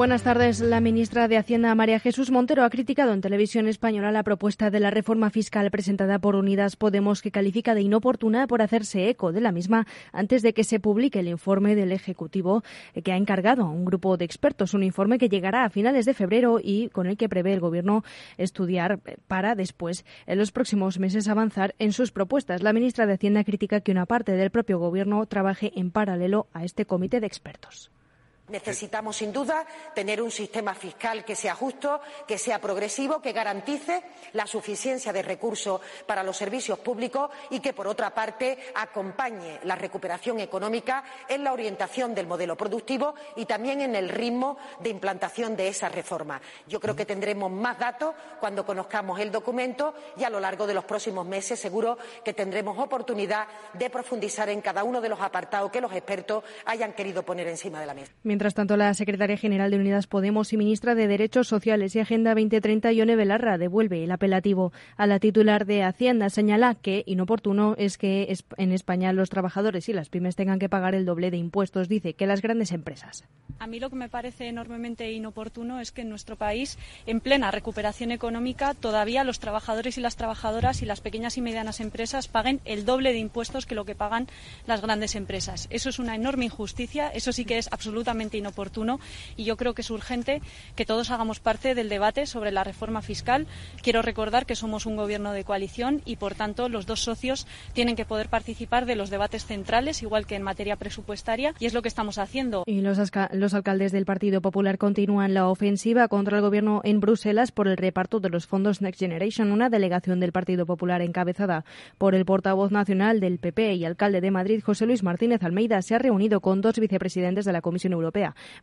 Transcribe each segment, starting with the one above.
Buenas tardes. La ministra de Hacienda, María Jesús Montero, ha criticado en televisión española la propuesta de la reforma fiscal presentada por Unidas Podemos, que califica de inoportuna por hacerse eco de la misma antes de que se publique el informe del Ejecutivo que ha encargado a un grupo de expertos. Un informe que llegará a finales de febrero y con el que prevé el Gobierno estudiar para después, en los próximos meses, avanzar en sus propuestas. La ministra de Hacienda critica que una parte del propio Gobierno trabaje en paralelo a este comité de expertos. Necesitamos, sin duda, tener un sistema fiscal que sea justo, que sea progresivo, que garantice la suficiencia de recursos para los servicios públicos y que, por otra parte, acompañe la recuperación económica en la orientación del modelo productivo y también en el ritmo de implantación de esa reforma. Yo creo que tendremos más datos cuando conozcamos el documento y a lo largo de los próximos meses seguro que tendremos oportunidad de profundizar en cada uno de los apartados que los expertos hayan querido poner encima de la mesa. Mientras tanto, la secretaria general de Unidas Podemos y ministra de Derechos Sociales y Agenda 2030, Ione Belarra, devuelve el apelativo a la titular de Hacienda. Señala que inoportuno es que en España los trabajadores y las pymes tengan que pagar el doble de impuestos. Dice que las grandes empresas. A mí lo que me parece enormemente inoportuno es que en nuestro país, en plena recuperación económica, todavía los trabajadores y las trabajadoras y las pequeñas y medianas empresas paguen el doble de impuestos que lo que pagan las grandes empresas. Eso es una enorme injusticia. Eso sí que es absolutamente inoportuno y yo creo que es urgente que todos hagamos parte del debate sobre la reforma fiscal. Quiero recordar que somos un gobierno de coalición y, por tanto, los dos socios tienen que poder participar de los debates centrales, igual que en materia presupuestaria, y es lo que estamos haciendo. Y los, los alcaldes del Partido Popular continúan la ofensiva contra el gobierno en Bruselas por el reparto de los fondos Next Generation. Una delegación del Partido Popular encabezada por el portavoz nacional del PP y alcalde de Madrid, José Luis Martínez Almeida, se ha reunido con dos vicepresidentes de la Comisión Europea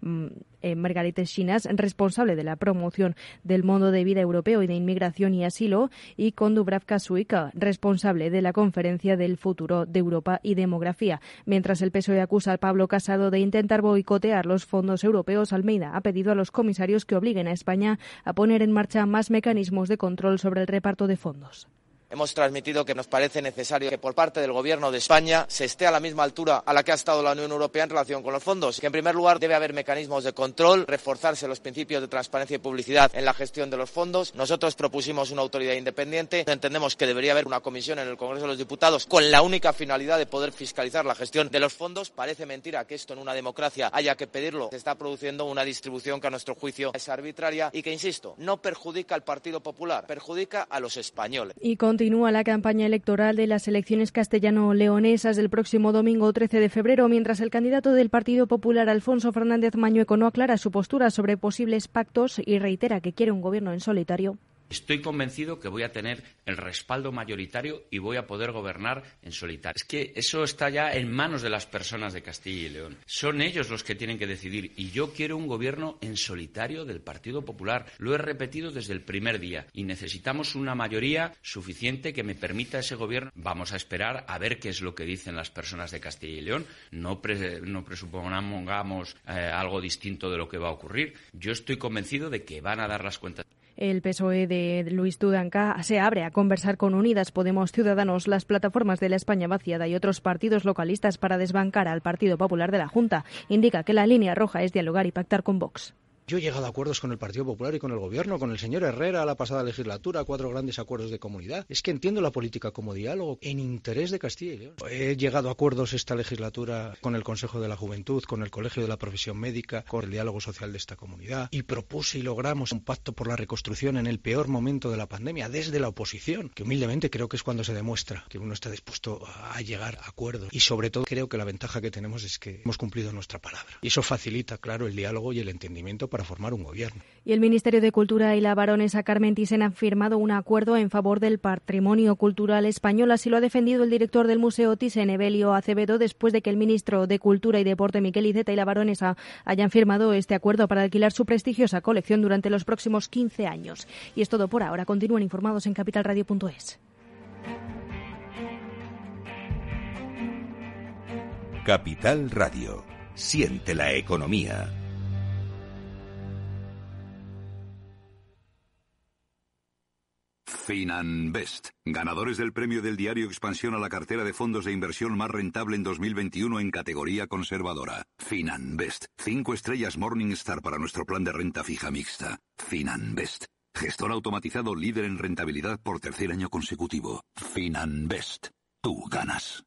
Mm, eh, Margarita Chinas, responsable de la promoción del modo de vida europeo y de inmigración y asilo, y con Dubravka Suica, responsable de la Conferencia del Futuro de Europa y Demografía. Mientras el PSOE acusa al Pablo Casado de intentar boicotear los fondos europeos, Almeida ha pedido a los comisarios que obliguen a España a poner en marcha más mecanismos de control sobre el reparto de fondos. Hemos transmitido que nos parece necesario que por parte del Gobierno de España se esté a la misma altura a la que ha estado la Unión Europea en relación con los fondos. Que, en primer lugar, debe haber mecanismos de control, reforzarse los principios de transparencia y publicidad en la gestión de los fondos. Nosotros propusimos una autoridad independiente. Entendemos que debería haber una comisión en el Congreso de los Diputados con la única finalidad de poder fiscalizar la gestión de los fondos. Parece mentira que esto en una democracia haya que pedirlo. Se está produciendo una distribución que, a nuestro juicio, es arbitraria y que, insisto, no perjudica al Partido Popular, perjudica a los españoles. Continúa la campaña electoral de las elecciones castellano-leonesas del próximo domingo 13 de febrero, mientras el candidato del Partido Popular, Alfonso Fernández Mañueco, no aclara su postura sobre posibles pactos y reitera que quiere un gobierno en solitario. Estoy convencido que voy a tener el respaldo mayoritario y voy a poder gobernar en solitario. Es que eso está ya en manos de las personas de Castilla y León. Son ellos los que tienen que decidir y yo quiero un gobierno en solitario del Partido Popular. Lo he repetido desde el primer día y necesitamos una mayoría suficiente que me permita ese gobierno. Vamos a esperar a ver qué es lo que dicen las personas de Castilla y León. No, presupongamos eh, algo distinto de lo que va a ocurrir. Yo estoy convencido de que van a dar las cuentas. El PSOE de Luis Tudanca se abre a conversar con Unidas Podemos Ciudadanos, las plataformas de la España vaciada y otros partidos localistas para desbancar al Partido Popular de la Junta. Indica que la línea roja es dialogar y pactar con Vox. Yo he llegado a acuerdos con el Partido Popular y con el Gobierno, con el señor Herrera la pasada legislatura, cuatro grandes acuerdos de comunidad. Es que entiendo la política como diálogo en interés de Castilla y León. He llegado a acuerdos esta legislatura con el Consejo de la Juventud, con el Colegio de la Profesión Médica, con el diálogo social de esta comunidad y propuse y logramos un pacto por la reconstrucción en el peor momento de la pandemia desde la oposición, que humildemente creo que es cuando se demuestra que uno está dispuesto a llegar a acuerdos y sobre todo creo que la ventaja que tenemos es que hemos cumplido nuestra palabra y eso facilita, claro, el diálogo y el entendimiento para formar un gobierno. Y el Ministerio de Cultura y la baronesa Carmen Thyssen han firmado un acuerdo en favor del patrimonio cultural español. Así lo ha defendido el director del Museo Thyssen, Evelio Acevedo, después de que el ministro de Cultura y Deporte, Miquel Iceta, y la baronesa hayan firmado este acuerdo para alquilar su prestigiosa colección durante los próximos 15 años. Y es todo por ahora. Continúen informados en capitalradio.es. Capital Radio. Siente la economía. Finanbest, ganadores del premio del diario Expansión a la cartera de fondos de inversión más rentable en 2021 en categoría conservadora. Finanbest, cinco estrellas Morningstar para nuestro plan de renta fija mixta. Finanbest, gestor automatizado líder en rentabilidad por tercer año consecutivo. Finanbest, tú ganas.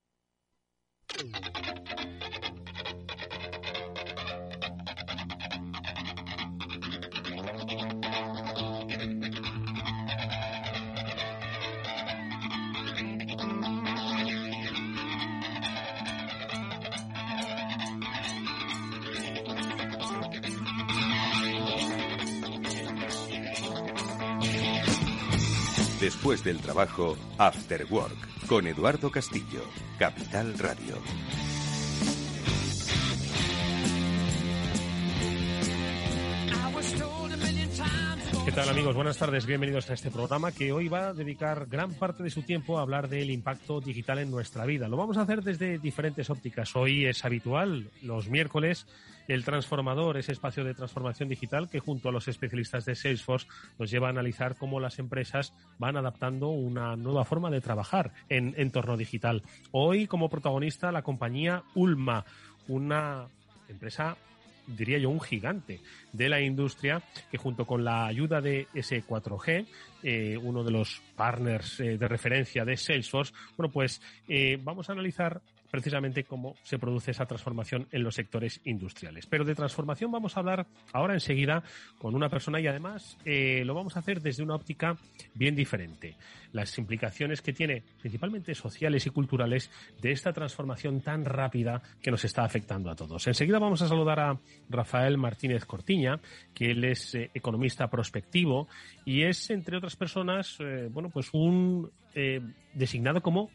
Después del trabajo, After Work, con Eduardo Castillo, Capital Radio. ¿Qué tal amigos? Buenas tardes, bienvenidos a este programa que hoy va a dedicar gran parte de su tiempo a hablar del impacto digital en nuestra vida. Lo vamos a hacer desde diferentes ópticas. Hoy es habitual, los miércoles, el transformador, ese espacio de transformación digital que junto a los especialistas de Salesforce nos lleva a analizar cómo las empresas van adaptando una nueva forma de trabajar en entorno digital. Hoy como protagonista la compañía Ulma, una empresa diría yo, un gigante de la industria que junto con la ayuda de S4G, eh, uno de los partners eh, de referencia de Salesforce, bueno, pues eh, vamos a analizar precisamente cómo se produce esa transformación en los sectores industriales. Pero de transformación vamos a hablar ahora enseguida con una persona y además eh, lo vamos a hacer desde una óptica bien diferente. Las implicaciones que tiene, principalmente sociales y culturales, de esta transformación tan rápida que nos está afectando a todos. Enseguida vamos a saludar a Rafael Martínez Cortiña, que él es eh, economista prospectivo y es, entre otras personas, eh, bueno, pues un designado como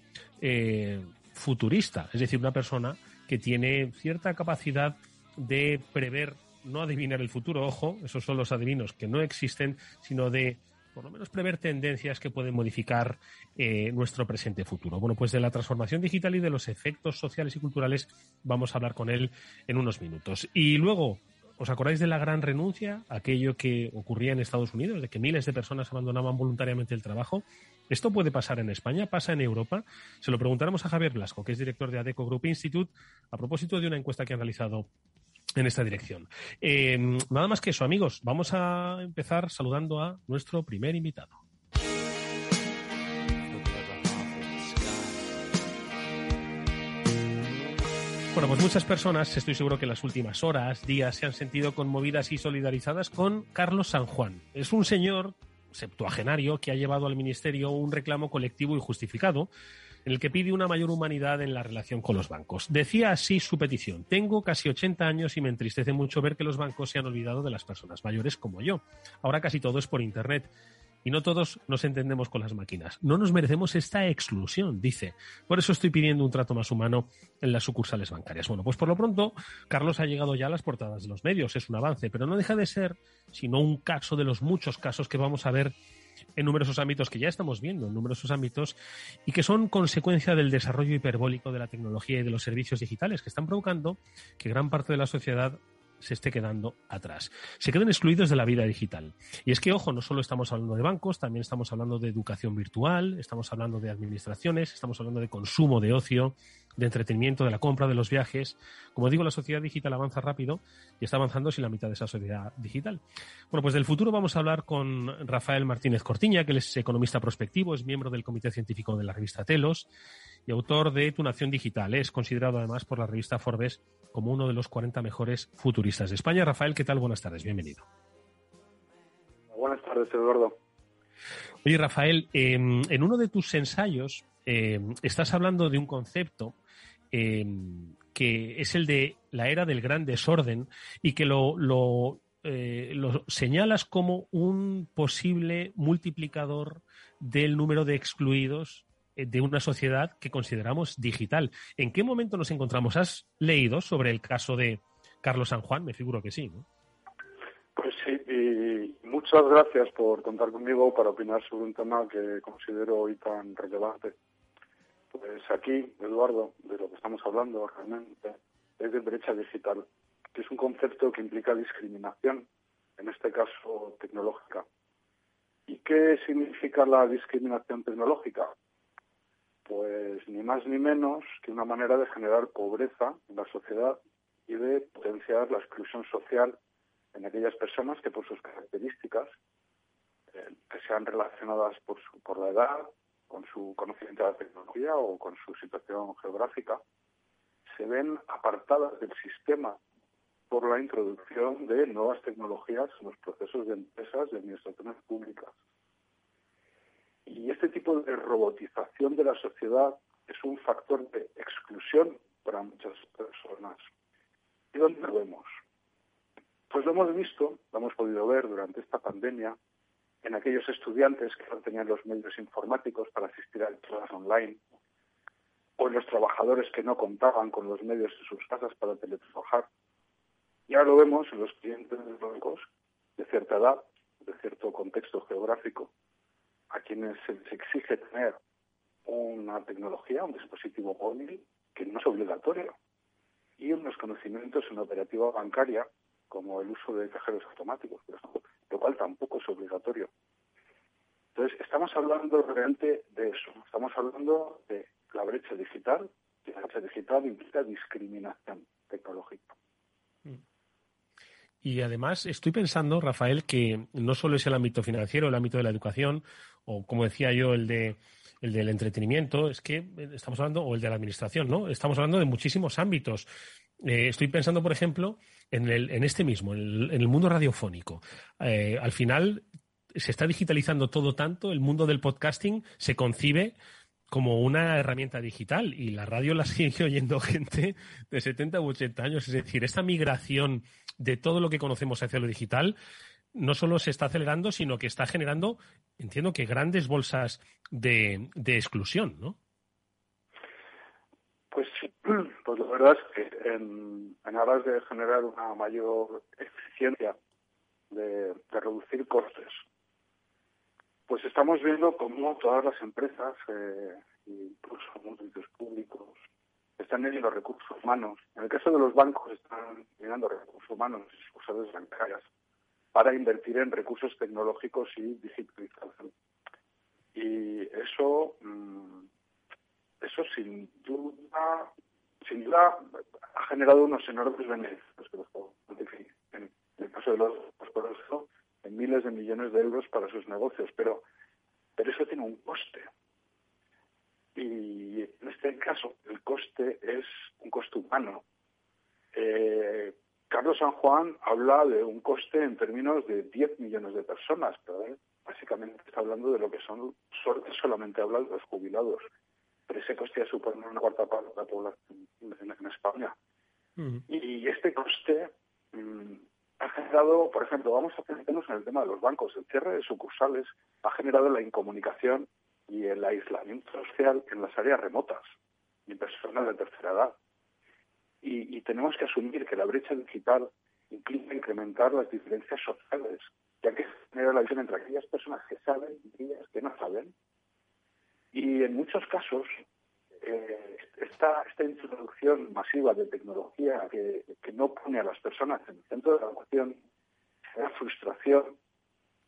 futurista, es decir, una persona que tiene cierta capacidad de prever, no adivinar el futuro, ojo, esos son los adivinos que no existen, sino de por lo menos prever tendencias que pueden modificar eh, nuestro presente futuro. Bueno, pues de la transformación digital y de los efectos sociales y culturales vamos a hablar con él en unos minutos. Y luego, ¿Os acordáis de la gran renuncia? Aquello que ocurría en Estados Unidos, de que miles de personas abandonaban voluntariamente el trabajo. ¿Esto puede pasar en España? ¿Pasa en Europa? Se lo preguntaremos a Javier Blasco, que es director de ADECO Group Institute, a propósito de una encuesta que han realizado en esta dirección. Eh, nada más que eso, amigos. Vamos a empezar saludando a nuestro primer invitado. Bueno, pues muchas personas, estoy seguro que en las últimas horas, días, se han sentido conmovidas y solidarizadas con Carlos San Juan. Es un señor septuagenario que ha llevado al Ministerio un reclamo colectivo y justificado en el que pide una mayor humanidad en la relación con los bancos. Decía así su petición. Tengo casi 80 años y me entristece mucho ver que los bancos se han olvidado de las personas mayores como yo. Ahora casi todo es por Internet y no todos nos entendemos con las máquinas. No nos merecemos esta exclusión, dice. Por eso estoy pidiendo un trato más humano en las sucursales bancarias. Bueno, pues por lo pronto, Carlos ha llegado ya a las portadas de los medios, es un avance, pero no deja de ser sino un caso de los muchos casos que vamos a ver en numerosos ámbitos que ya estamos viendo, en numerosos ámbitos, y que son consecuencia del desarrollo hiperbólico de la tecnología y de los servicios digitales que están provocando que gran parte de la sociedad se esté quedando atrás. Se quedan excluidos de la vida digital. Y es que, ojo, no solo estamos hablando de bancos, también estamos hablando de educación virtual, estamos hablando de administraciones, estamos hablando de consumo de ocio, de entretenimiento, de la compra, de los viajes. Como digo, la sociedad digital avanza rápido y está avanzando sin la mitad de esa sociedad digital. Bueno, pues del futuro vamos a hablar con Rafael Martínez Cortiña, que es economista prospectivo, es miembro del Comité Científico de la revista Telos y autor de Tu Nación Digital. Es considerado además por la revista Forbes como uno de los 40 mejores futuristas de España. Rafael, ¿qué tal? Buenas tardes, bienvenido. Buenas tardes, Eduardo. Oye, Rafael, em, en uno de tus ensayos em, estás hablando de un concepto em, que es el de la era del gran desorden y que lo, lo, eh, lo señalas como un posible multiplicador del número de excluidos eh, de una sociedad que consideramos digital. ¿En qué momento nos encontramos? ¿Has leído sobre el caso de Carlos San Juan? Me figuro que sí. Pues sí, y muchas gracias por contar conmigo para opinar sobre un tema que considero hoy tan relevante. Pues aquí, Eduardo, de lo que estamos hablando realmente es de brecha digital, que es un concepto que implica discriminación, en este caso tecnológica. ¿Y qué significa la discriminación tecnológica? Pues ni más ni menos que una manera de generar pobreza en la sociedad y de potenciar la exclusión social en aquellas personas que por sus características, eh, que sean relacionadas por, por la edad, con su conocimiento de la tecnología o con su situación geográfica, se ven apartadas del sistema por la introducción de nuevas tecnologías en los procesos de empresas y administraciones públicas. Y este tipo de robotización de la sociedad es un factor de exclusión para muchas personas. ¿Y dónde lo vemos? Pues lo hemos visto, lo hemos podido ver durante esta pandemia en aquellos estudiantes que no tenían los medios informáticos para asistir a clases online, o en los trabajadores que no contaban con los medios en sus casas para teletrabajar. Y ahora lo vemos en los clientes de bancos de cierta edad, de cierto contexto geográfico, a quienes se les exige tener una tecnología, un dispositivo móvil que no es obligatorio, y unos conocimientos en operativa bancaria como el uso de cajeros automáticos, por ejemplo, lo cual tampoco es obligatorio. Entonces, estamos hablando realmente de eso. Estamos hablando de la brecha digital, y la brecha digital implica discriminación tecnológica. Y además estoy pensando, Rafael, que no solo es el ámbito financiero, el ámbito de la educación, o como decía yo, el de el del entretenimiento, es que estamos hablando, o el de la administración, ¿no? Estamos hablando de muchísimos ámbitos. Eh, estoy pensando, por ejemplo, en, el, en este mismo, en el, mundo radiofónico. Eh, al final se está digitalizando todo tanto, el mundo del podcasting se concibe como una herramienta digital y la radio la sigue oyendo gente de 70 u 80 años. Es decir, esta migración de todo lo que conocemos hacia lo digital no solo se está acelerando, sino que está generando, entiendo que grandes bolsas de, de exclusión, ¿no? Pues pues la verdad es que en, aras de generar una mayor eficiencia, de, reducir costes, pues estamos viendo cómo todas las empresas, eh, incluso municipios públicos, están teniendo recursos humanos. En el caso de los bancos, están mirando recursos humanos y sucursales bancarias para invertir en recursos tecnológicos y digitalización. Y eso mm, eso sin duda, sin duda ha generado unos enormes beneficios, en el caso de los por eso, en miles de millones de euros para sus negocios, pero, pero eso tiene un coste. Y en este caso el coste es un coste humano. Eh, Carlos San Juan habla de un coste en términos de 10 millones de personas, pero básicamente está hablando de lo que son, solamente habla de los jubilados ese coste supone una cuarta parte de la población en, España. Y este coste mm, ha generado, por ejemplo, vamos a centrarnos en el tema de los bancos. El cierre de sucursales ha generado la incomunicación y el aislamiento social en las áreas remotas y personas de tercera edad. Y, y tenemos que asumir que la brecha digital implica incrementar las diferencias sociales, ya que genera la visión entre aquellas personas que saben y aquellas que no saben, y en muchos casos, masiva de tecnología que, no pone a las personas en el centro de la ecuación genera frustración,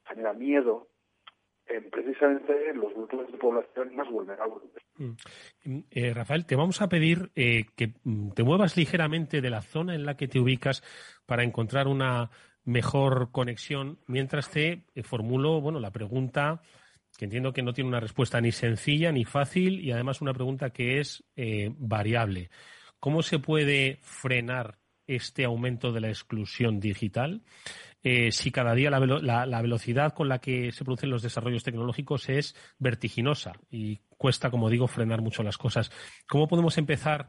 genera miedo, en precisamente en los grupos de población más vulnerables. Mm. Eh, Rafael, te vamos a pedir eh, que mm, te muevas ligeramente de la zona en la que te ubicas para encontrar una mejor conexión, mientras te formulo bueno, la pregunta que entiendo que no tiene una respuesta ni sencilla ni fácil y además una pregunta que es eh, variable. ¿Cómo se puede frenar este aumento de la exclusión digital eh, si cada día la, la, velocidad con la que se producen los desarrollos tecnológicos es vertiginosa y cuesta, como digo, frenar mucho las cosas? ¿Cómo podemos empezar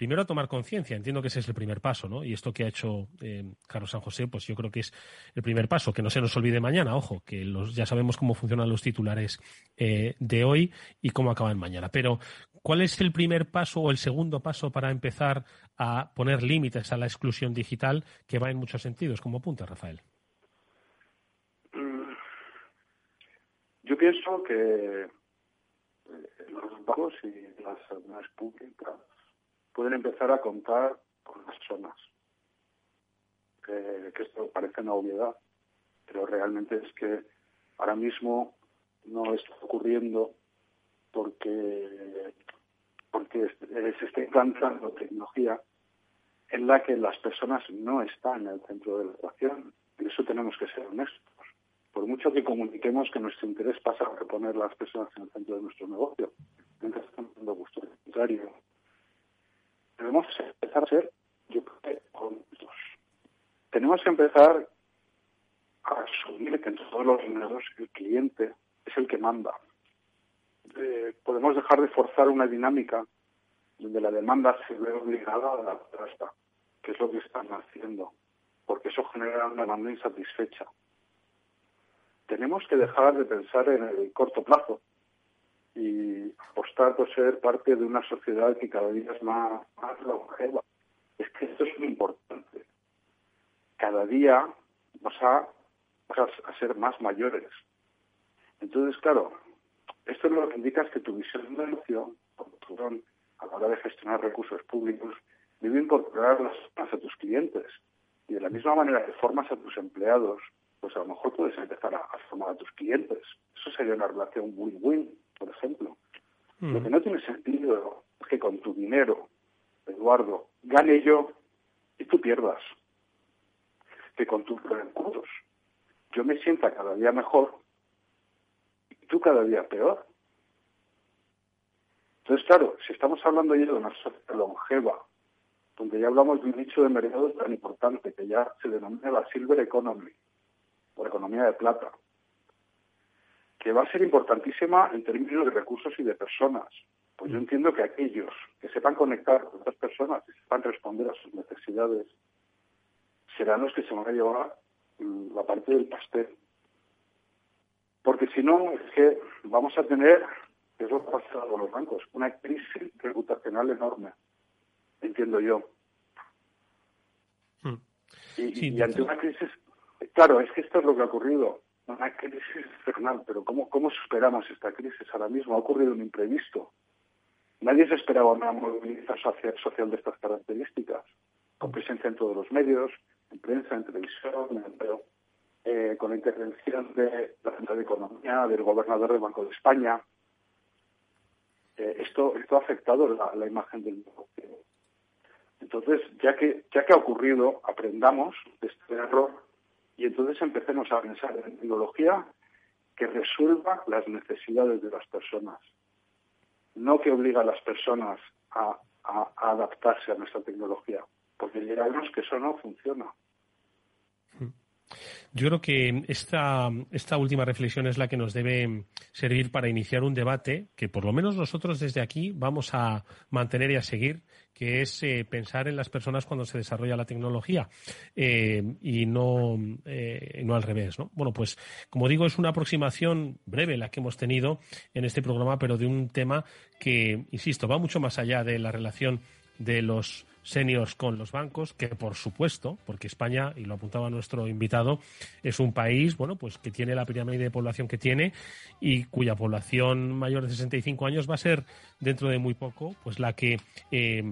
primero a tomar conciencia. Entiendo que ese es el primer paso, ¿no? Y esto que ha hecho eh, Carlos San José, pues yo creo que es el primer paso. Que no se nos olvide mañana, ojo, que los, ya sabemos cómo funcionan los titulares eh, de hoy y cómo acaban mañana. Pero, ¿cuál es el primer paso o el segundo paso para empezar a poner límites a la exclusión digital que va en muchos sentidos? como apunta Rafael? Mm, yo pienso que los bancos y las administraciones públicas pueden empezar a contar con las personas. Que, esto parece una obviedad, pero realmente es que ahora mismo no está ocurriendo porque, porque se está implantando tecnología en la que las personas no están en el centro de la ecuación. Y eso tenemos que ser honestos. Por mucho que comuniquemos que nuestro interés pasa a poner las personas en el centro de nuestro negocio, mientras estamos dando gusto contrario. Debemos empezar a ser, yo creo que Tenemos que empezar a asumir que en todos los negocios el cliente es el que manda. Eh, podemos dejar de forzar una dinámica donde la demanda se ve obligada a la trasta, que es lo que están haciendo, porque eso genera una demanda insatisfecha. Tenemos que dejar de pensar en el corto plazo y apostar por ser parte de una sociedad que cada día es más, longeva. Es que esto es muy importante. Cada día vas a, a, ser más mayores. Entonces, claro, esto lo que indica es que tu visión de negocio, a la hora de gestionar recursos públicos, debe incorporar a tus clientes. Y de la misma manera que formas a tus empleados, pues a lo mejor puedes empezar a, formar a tus clientes. Eso sería una relación win-win, por ejemplo. Lo que no tiene sentido es que con tu dinero, Eduardo, gane yo y tú pierdas. Que con tus recursos yo me sienta cada día mejor y tú cada día peor. Entonces, claro, si estamos hablando ya de una sociedad longeva, donde ya hablamos de un nicho de mercado tan importante que ya se denomina la Silver Economy, por economía de plata, que va a ser importantísima en términos de recursos y de personas. Pues yo mm. entiendo que aquellos que sepan conectar con otras personas y sepan responder a sus necesidades serán los que se van a llevar mm, la parte del pastel. Porque si no, es que vamos a tener, que es lo que ha pasado con los bancos, una crisis reputacional enorme, entiendo yo. Mm. y ante una crisis Claro, es que esto es lo que ha ocurrido. Una crisis infernal, pero ¿cómo, ¿cómo superamos esta crisis ahora mismo? Ha ocurrido un imprevisto. Nadie se esperaba una movilización social de estas características, con presencia en todos los medios, en prensa, en televisión, en eh, con la intervención de la Central de Economía, del gobernador del Banco de España. Eh, esto, esto ha afectado la, la imagen del. Entonces, ya que, ya que ha ocurrido, aprendamos de este error y entonces empecemos a pensar en tecnología que resuelva las necesidades de las personas, no que obliga a las personas a, adaptarse a nuestra tecnología, porque ya que eso no funciona. Yo creo que esta, esta última reflexión es la que nos debe servir para iniciar un debate que por lo menos nosotros desde aquí vamos a mantener y a seguir, que es eh, pensar en las personas cuando se desarrolla la tecnología eh, y no, eh, no al revés. ¿no? Bueno, pues como digo, es una aproximación breve la que hemos tenido en este programa, pero de un tema que, insisto, va mucho más allá de la relación de los seniors con los bancos, que por supuesto, porque España, y lo apuntaba nuestro invitado, es un país, bueno, pues que tiene la pirámide de población que tiene y cuya población mayor de 65 años va a ser dentro de muy poco, pues la que eh,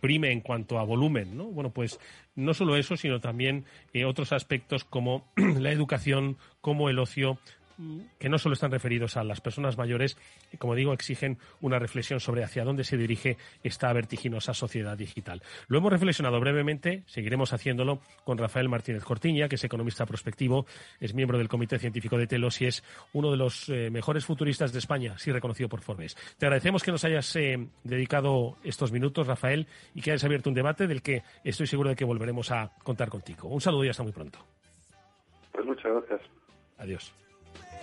prime en cuanto a volumen, ¿no? Bueno, pues no solo eso, sino también eh, otros aspectos como la educación, como el ocio, que no solo están referidos a las personas mayores, como digo, exigen una reflexión sobre hacia dónde se dirige esta vertiginosa sociedad digital. Lo hemos reflexionado brevemente, seguiremos haciéndolo con Rafael Martínez Cortiña, que es economista prospectivo, es miembro del Comité Científico de Telos y es uno de los eh, mejores futuristas de España, sí reconocido por Forbes. Te agradecemos que nos hayas eh, dedicado estos minutos, Rafael, y que hayas abierto un debate del que estoy seguro de que volveremos a contar contigo. Un saludo y hasta muy pronto. Pues muchas gracias. Adiós.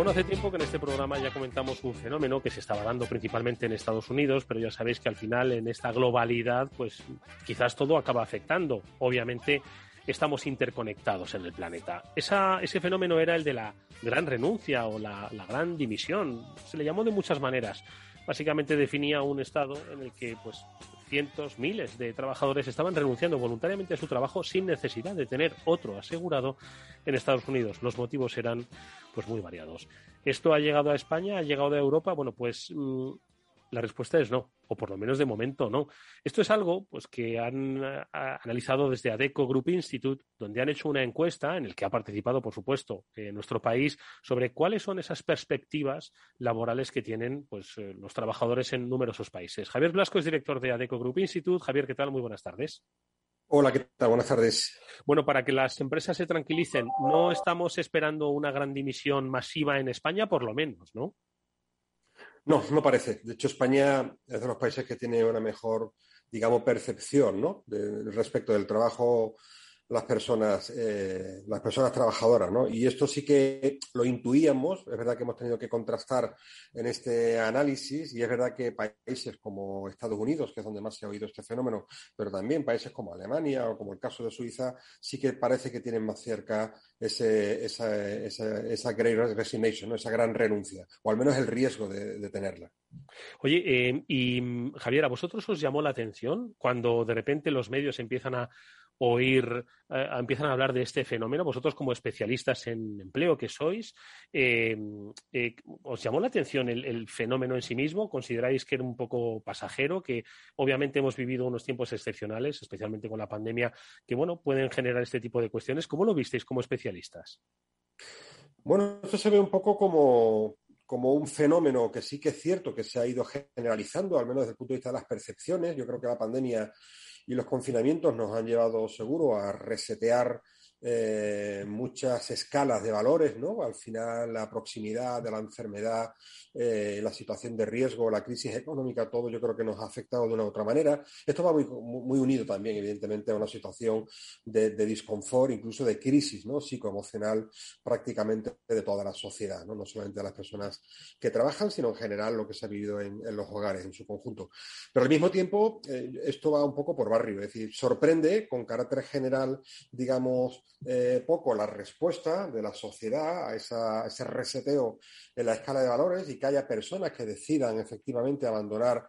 Bueno, hace tiempo que en este programa ya comentamos un fenómeno que se estaba dando principalmente en Estados Unidos, pero ya sabéis que al final en esta globalidad, pues quizás todo acaba afectando. Obviamente estamos interconectados en el planeta. ese fenómeno era el de la gran renuncia o la, la gran dimisión. Se le llamó de muchas maneras. Básicamente definía un estado en el que pues cientos, miles de trabajadores estaban renunciando voluntariamente a su trabajo sin necesidad de tener otro asegurado en Estados Unidos. Los motivos eran pues muy variados. ¿Esto ha llegado a España? ¿Ha llegado a Europa? Bueno, pues mm, la respuesta es no, o por lo menos de momento no. Esto es algo pues, que han analizado desde ADECO Group Institute, donde han hecho una encuesta en la que ha participado, por supuesto, en nuestro país, sobre cuáles son esas perspectivas laborales que tienen pues, eh, los trabajadores en numerosos países. Javier Blasco es director de ADECO Group Institute. Javier, ¿qué tal? Muy buenas tardes. Hola, ¿qué tal? Buenas tardes. Bueno, para que las empresas se tranquilicen, no estamos esperando una gran dimisión masiva en España, por lo menos, ¿no? No, no parece. De hecho, España es de los países que tiene una mejor, digamos, percepción ¿no? respecto del trabajo las personas, eh, las personas trabajadoras, ¿no? Y esto sí que lo intuíamos, es verdad que hemos tenido que contrastar en este análisis y es verdad que países como Estados Unidos, que es donde más se ha oído este fenómeno, pero también países como Alemania o como el caso de Suiza, sí que parece que tienen más cerca ese, esa, esa, esa great resignation, esa gran renuncia, o al menos el riesgo de, tenerla. Oye, eh, y Javier, ¿a vosotros os llamó la atención cuando de repente los medios empiezan a oír, eh, empiezan a hablar de este fenómeno, vosotros como especialistas en empleo que sois, eh, eh, ¿os llamó la atención el, fenómeno en sí mismo? ¿Consideráis que era un poco pasajero? Que obviamente hemos vivido unos tiempos excepcionales, especialmente con la pandemia, que bueno, pueden generar este tipo de cuestiones. ¿Cómo lo visteis como especialistas? Bueno, esto se ve un poco como, como un fenómeno que sí que es cierto que se ha ido generalizando, al menos desde el punto de vista de las percepciones. Yo creo que la pandemia y los confinamientos nos han llevado seguro a resetear eh, muchas escalas de valores, ¿no? Al final, la proximidad de la enfermedad, eh, la situación de riesgo, la crisis económica, todo yo creo que nos ha afectado de una u otra manera. Esto va muy, unido también, evidentemente, a una situación de, de, disconfort, incluso de crisis psicoemocional prácticamente de toda la sociedad, ¿no? no solamente de las personas que trabajan, sino en general lo que se ha vivido en, en los hogares en su conjunto. Pero al mismo tiempo, eh, esto va un poco por barrio, es decir, sorprende con carácter general, digamos, eh, poco la respuesta de la sociedad a, ese reseteo en la escala de valores y que haya personas que decidan efectivamente abandonar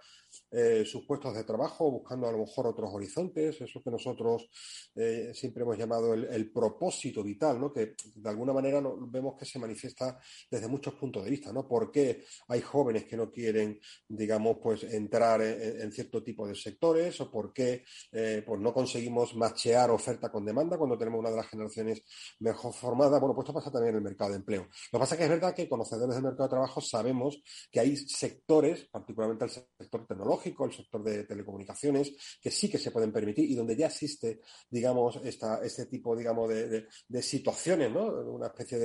eh, sus puestos de trabajo, buscando a lo mejor otros horizontes, eso que nosotros eh, siempre hemos llamado el, propósito vital, ¿no? que de alguna manera vemos que se manifiesta desde muchos puntos de vista, ¿no? ¿Por qué hay jóvenes que no quieren, digamos, pues entrar en, cierto tipo de sectores o por qué eh, pues no conseguimos machear oferta con demanda cuando tenemos una de las generaciones mejor formadas? Bueno, pues esto pasa también en el mercado de empleo. Lo que pasa es que es verdad que conocedores del mercado de trabajo sabemos que hay sectores, particularmente el sector tecnológico, el sector de telecomunicaciones, que sí que se pueden permitir y donde ya existe, digamos, esta, este tipo, digamos, de, situaciones, ¿no? Una especie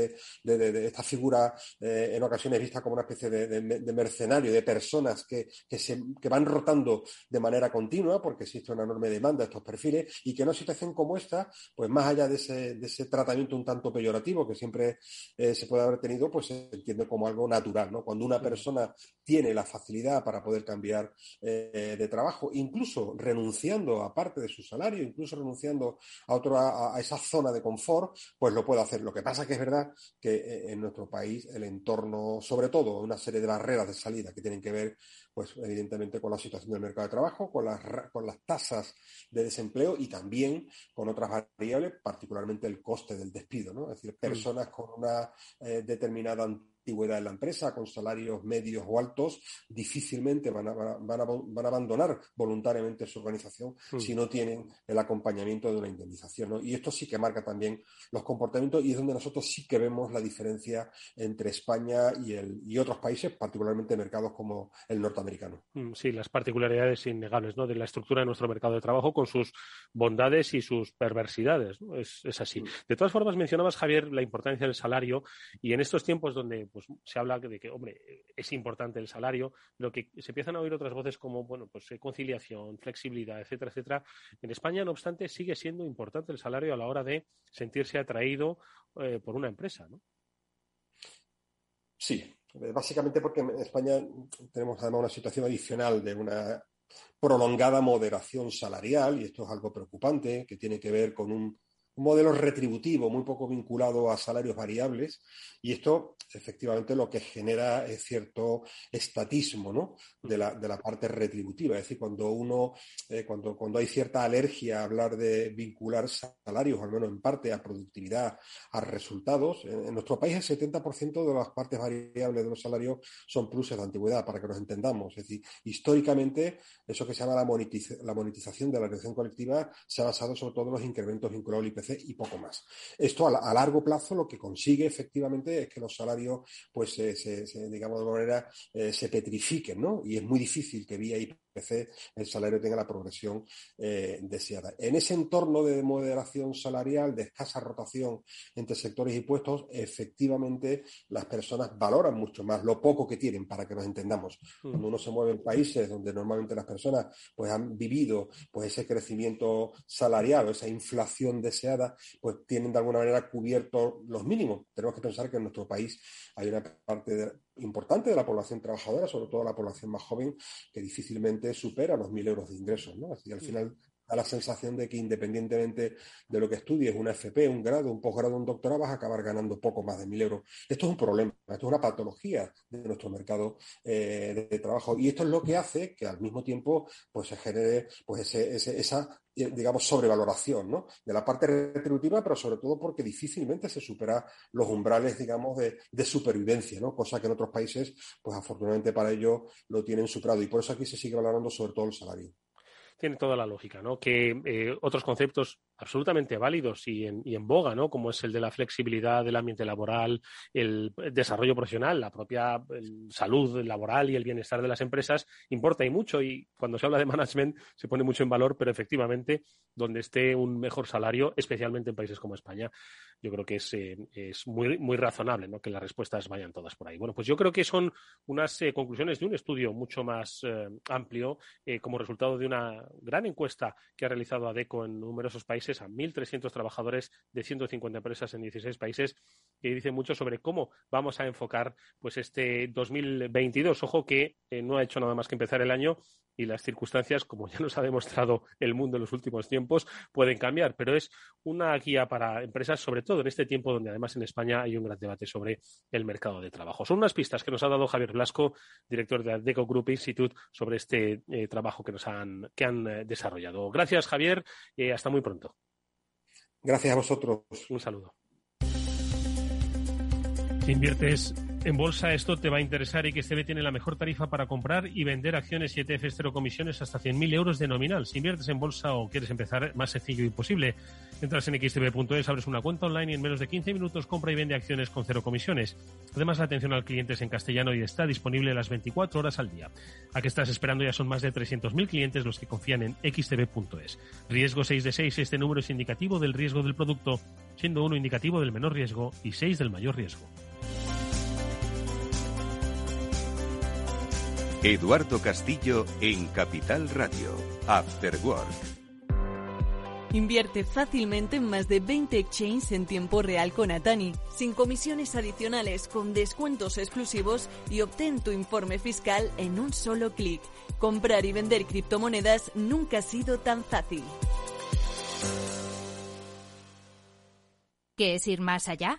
de, esta figura eh, en ocasiones vista como una especie de, mercenario, de personas que, se, que van rotando de manera continua porque existe una enorme demanda de estos perfiles y que en una situación como esta, pues más allá de ese, tratamiento un tanto peyorativo que siempre eh, se puede haber tenido, pues se entiende como algo natural, ¿no? Cuando una persona tiene la facilidad para poder cambiar eh, de trabajo, incluso renunciando a parte de su salario, incluso renunciando a, otro, a, esa zona de confort, pues lo puede hacer. Lo que pasa que es verdad que eh, en nuestro país el entorno, sobre todo una serie de barreras de salida que tienen que ver, pues evidentemente con la situación del mercado de trabajo, con las, con las tasas de desempleo y también con otras variables, particularmente el coste del despido, ¿no? Es decir, mm. personas con una eh, determinada antigüedad en la empresa, con salarios medios o altos, difícilmente van a, van a, van a abandonar voluntariamente su organización hmm. si no tienen el acompañamiento de una indemnización. ¿no? Y esto sí que marca también los comportamientos y es donde nosotros sí que vemos la diferencia entre España y, el, y otros países, particularmente mercados como el norteamericano. Hmm, sí, las particularidades innegables ¿no? de la estructura de nuestro mercado de trabajo con sus bondades y sus perversidades. Es, es, así. Hmm. De todas formas, mencionabas, Javier, la importancia del salario y en estos tiempos donde pues se habla de que, hombre, es importante el salario, pero que se empiezan a oír otras voces como, bueno, pues eh, conciliación, flexibilidad, etcétera, etcétera. En España, no obstante, sigue siendo importante el salario a la hora de sentirse atraído eh, por una empresa. Sí, básicamente porque en España tenemos además una situación adicional de una prolongada moderación salarial, y esto es algo preocupante, que tiene que ver con un un modelo retributivo muy poco vinculado a salarios variables y esto efectivamente lo que genera es cierto estatismo ¿no? de, la, de la parte retributiva. Es decir, cuando uno, eh, cuando, cuando hay cierta alergia a hablar de vincular salarios, al menos en parte, a productividad, a resultados, en, nuestro país el 70% de las partes variables de los salarios son pluses de antigüedad, para que nos entendamos. Es decir, históricamente eso que se llama la, la monetización de la relación colectiva se ha basado sobre todo en los incrementos vinculados al IPC y poco más. Esto a, largo plazo lo que consigue efectivamente es que los salarios, pues, se, digamos de manera, eh, se petrifiquen, ¿no? Y es muy difícil que vía IPC el salario tenga la progresión eh, deseada. En ese entorno de moderación salarial, de escasa rotación entre sectores y puestos, efectivamente las personas valoran mucho más lo poco que tienen, para que nos entendamos. Mm. Cuando uno se mueve en países donde normalmente las personas pues han vivido pues ese crecimiento salarial o esa inflación deseada, pues tienen de alguna manera cubiertos los mínimos. Tenemos que pensar que en nuestro país hay una parte importante de la población trabajadora, sobre todo la población más joven, que difícilmente supera los mil euros de ingresos. ¿no? Así al final da la sensación de que independientemente de lo que estudies, una FP, un grado, un posgrado, un doctorado, vas a acabar ganando poco más de mil euros. Esto es un problema, esto es una patología de nuestro mercado eh, de, trabajo. Y esto es lo que hace que al mismo tiempo pues, se genere pues, esa digamos, sobrevaloración ¿no? de la parte retributiva, pero sobre todo porque difícilmente se supera los umbrales, digamos, de, de, supervivencia, ¿no? cosa que en otros países, pues afortunadamente para ello lo tienen superado. Y por eso aquí se sigue valorando sobre todo el salario tiene toda la lógica, ¿no? Que eh, otros conceptos absolutamente válidos y en, y en, boga, ¿no? Como es el de la flexibilidad del ambiente laboral, el desarrollo profesional, la propia salud laboral y el bienestar de las empresas, importa y mucho. Y cuando se habla de management se pone mucho en valor, pero efectivamente, donde esté un mejor salario, especialmente en países como España, yo creo que es, eh, es muy, muy razonable, ¿no? Que las respuestas vayan todas por ahí. Bueno, pues yo creo que son unas eh, conclusiones de un estudio mucho más amplio como resultado de una gran encuesta que ha realizado ADECO en numerosos países a 1.300 trabajadores de 150 empresas en 16 países que dice mucho sobre cómo vamos a enfocar pues este 2022. Ojo que eh, no ha hecho nada más que empezar el año y las circunstancias, como ya nos ha demostrado el mundo en los últimos tiempos, pueden cambiar, pero es una guía para empresas, sobre todo en este tiempo donde además en España hay un gran debate sobre el mercado de trabajo. Son unas pistas que nos ha dado Javier Blasco, director de Adeco Group Institute, sobre este eh, trabajo que nos han, que han eh, desarrollado. Gracias, Javier, y hasta muy pronto. Gracias a vosotros. Un saludo. Si inviertes en bolsa, esto te va a interesar y que XTB tiene la mejor tarifa para comprar y vender acciones y ETFs cero comisiones hasta 100.000 euros de nominal. Si inviertes en bolsa o quieres empezar, más sencillo y posible. Entras en xtb.es, abres una cuenta online y en menos de 15 minutos compra y vende acciones con cero comisiones. Además, la atención al cliente es en castellano y está disponible las 24 horas al día. ¿A qué estás esperando? Ya son más de 300.000 clientes los que confían en xtb.es. Riesgo 6 de 6. Este número es indicativo del riesgo del producto, siendo uno indicativo del menor riesgo y 6 del mayor riesgo. Eduardo Castillo en Capital Radio, After Work. Invierte fácilmente en más de 20 exchanges en tiempo real con Atani, sin comisiones adicionales, con descuentos exclusivos y obtén tu informe fiscal en un solo clic. Comprar y vender criptomonedas nunca ha sido tan fácil. ¿Qué es ir más allá?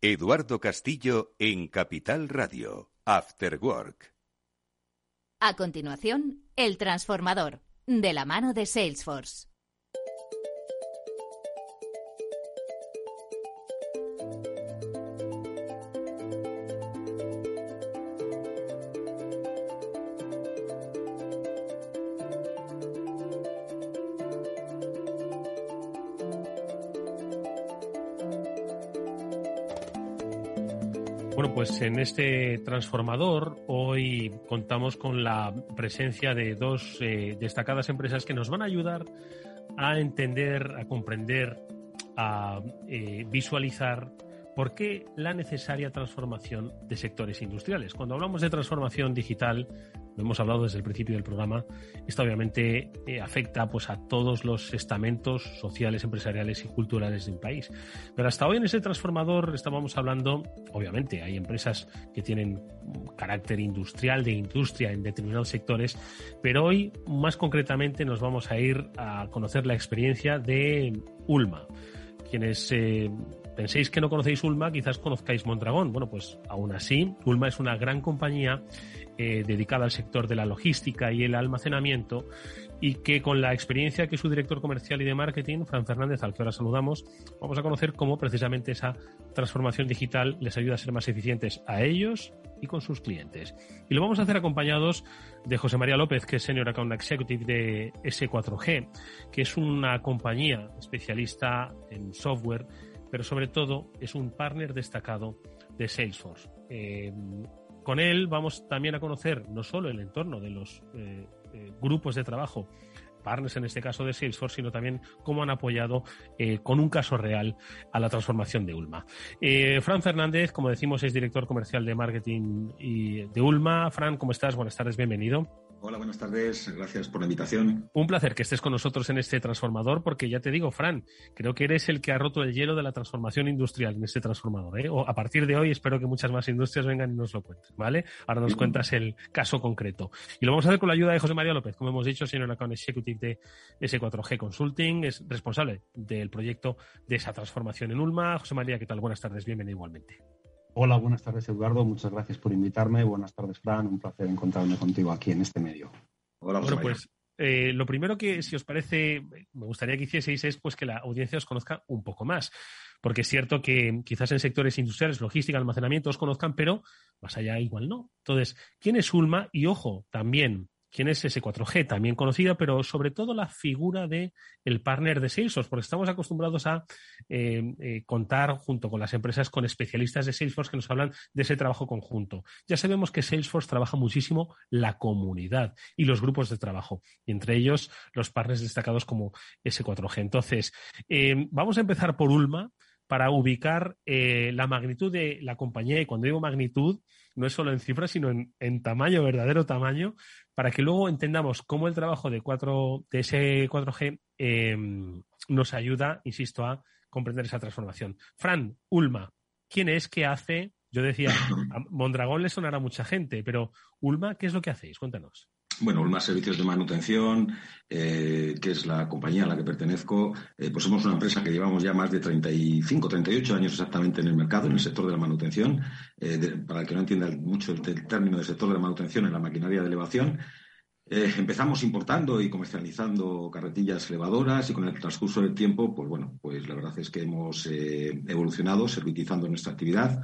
Eduardo Castillo en Capital Radio, After Work. A continuación, El Transformador, de la mano de Salesforce. Pues en este transformador hoy contamos con la presencia de dos eh, destacadas empresas que nos van a ayudar a entender, a comprender, a eh, visualizar por qué la necesaria transformación de sectores industriales. Cuando hablamos de transformación digital, lo hemos hablado desde el principio del programa, esto obviamente eh, afecta pues, a todos los estamentos sociales, empresariales y culturales de un país. Pero hasta hoy en ese transformador estábamos hablando, obviamente, hay empresas que tienen carácter industrial, de industria en determinados sectores, pero hoy más concretamente nos vamos a ir a conocer la experiencia de Ulma. Quienes eh, penséis que no conocéis Ulma, quizás conozcáis Mondragón. Bueno, pues aún así, Ulma es una gran compañía eh, dedicada al sector de la logística y el almacenamiento y que con la experiencia que su director comercial y de marketing, Fran Fernández, al que ahora saludamos, vamos a conocer cómo precisamente esa transformación digital les ayuda a ser más eficientes a ellos y con sus clientes. Y lo vamos a hacer acompañados de José María López, que es Senior Account Executive de S4G, que es una compañía especialista en software, pero sobre todo es un partner destacado de Salesforce. Eh, con él vamos también a conocer no solo el entorno de los eh, eh, grupos de trabajo, partners en este caso de Salesforce, sino también cómo han apoyado con un caso real a la transformación de Ulma. Fran Fernández, como decimos, es director comercial de marketing y de Ulma. Fran, ¿cómo estás? Buenas tardes, bienvenido. Hola, buenas tardes. Gracias por la invitación. Un placer que estés con nosotros en este transformador, porque ya te digo, Fran, creo que eres el que ha roto el hielo de la transformación industrial en este transformador. ¿eh? O a partir de hoy espero que muchas más industrias vengan y nos lo cuenten, ¿vale? Ahora nos cuentas el caso concreto. Y lo vamos a hacer con la ayuda de José María López, como hemos dicho, señor Account Executive de S4G Consulting, es responsable del proyecto de esa transformación en Ulma. José María, ¿qué tal? Buenas tardes, bienvenido igualmente. Hola, buenas tardes Eduardo, muchas gracias por invitarme. Buenas tardes Fran, un placer encontrarme contigo aquí en este medio. Hola, bueno, pues eh, lo primero que, si os parece, me gustaría que hicieseis es pues que la audiencia os conozca un poco más. Porque es cierto que quizás en sectores industriales, logística, almacenamiento os conozcan, pero más allá igual no. Entonces, ¿quién es Ulma? Y ojo, también quién es ese 4G, también conocida, pero sobre todo la figura de el partner de Salesforce, porque estamos acostumbrados a eh, eh, contar junto con las empresas con especialistas de Salesforce que nos hablan de ese trabajo conjunto. Ya sabemos que Salesforce trabaja muchísimo la comunidad y los grupos de trabajo, y entre ellos los partners destacados como S4G. Entonces, eh, vamos a empezar por Ulma para ubicar la magnitud de la compañía, y cuando digo magnitud, no es solo en cifras, sino en, tamaño, verdadero tamaño, para que luego entendamos cómo el trabajo de, 4, de ese 4G em, nos ayuda, insisto, a comprender esa transformación. Fran, Ulma, ¿quién es? ¿Qué hace? Yo decía, a Mondragón le sonará a mucha gente, pero Ulma, ¿qué es lo que hacéis? Cuéntanos. Bueno, Ulma Servicios de Manutención, eh, que es la compañía a la que pertenezco, eh, pues somos una empresa que llevamos ya más de 35, 38 años exactamente en el mercado, en el sector de la manutención. Eh, para el que no entienda mucho el, término del sector de la manutención, en la maquinaria de elevación. empezamos importando y comercializando carretillas elevadoras y con el transcurso del tiempo, pues bueno, pues la verdad es que hemos evolucionado servitizando nuestra actividad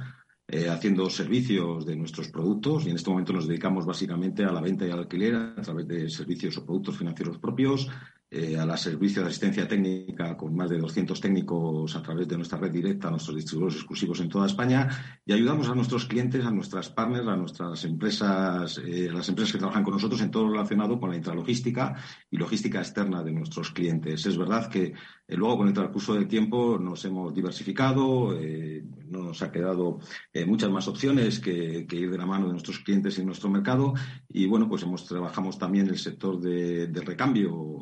eh, haciendo servicios de nuestros productos y en este momento nos dedicamos básicamente a la venta y al alquiler a través de servicios o productos financieros propios, eh, a la servicio de asistencia técnica con más de 200 técnicos a través de nuestra red directa, nuestros distribuidores exclusivos en toda España y ayudamos a nuestros clientes, a nuestras partners, a nuestras empresas, eh, a las empresas que trabajan con nosotros en todo lo relacionado con la intralogística y logística externa de nuestros clientes. Es verdad que eh, luego con el transcurso del tiempo nos hemos diversificado, no nos ha quedado muchas más opciones que, ir de la mano de nuestros clientes y nuestro mercado y bueno, pues hemos trabajamos también el sector de, recambio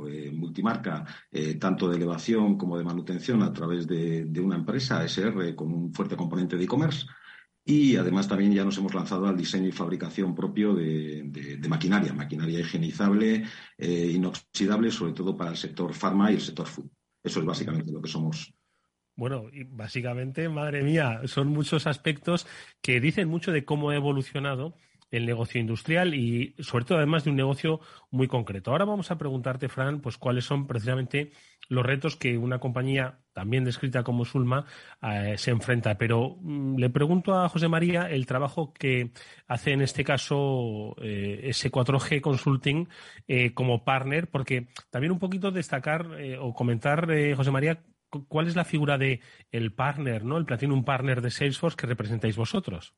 multimarca, eh, tanto de elevación como de manutención a través de, una empresa SR con un fuerte componente de e-commerce. Y además también ya nos hemos lanzado al diseño y fabricación propio de, maquinaria, maquinaria higienizable, eh, inoxidable, sobre todo para el sector farma y el sector food. Eso es básicamente lo que somos Bueno, básicamente, madre mía, son muchos aspectos que dicen mucho de cómo ha evolucionado el negocio industrial y sobre todo además de un negocio muy concreto. Ahora vamos a preguntarte, Fran, pues cuáles son precisamente los retos que una compañía también descrita como Sulma eh, se enfrenta. Pero mm, le pregunto a José María el trabajo que hace en este caso eh, S4G Consulting eh, como partner, porque también un poquito destacar o comentar, José María, cuál es la figura de el partner, ¿no? El Platinum Partner de Salesforce que representáis vosotros.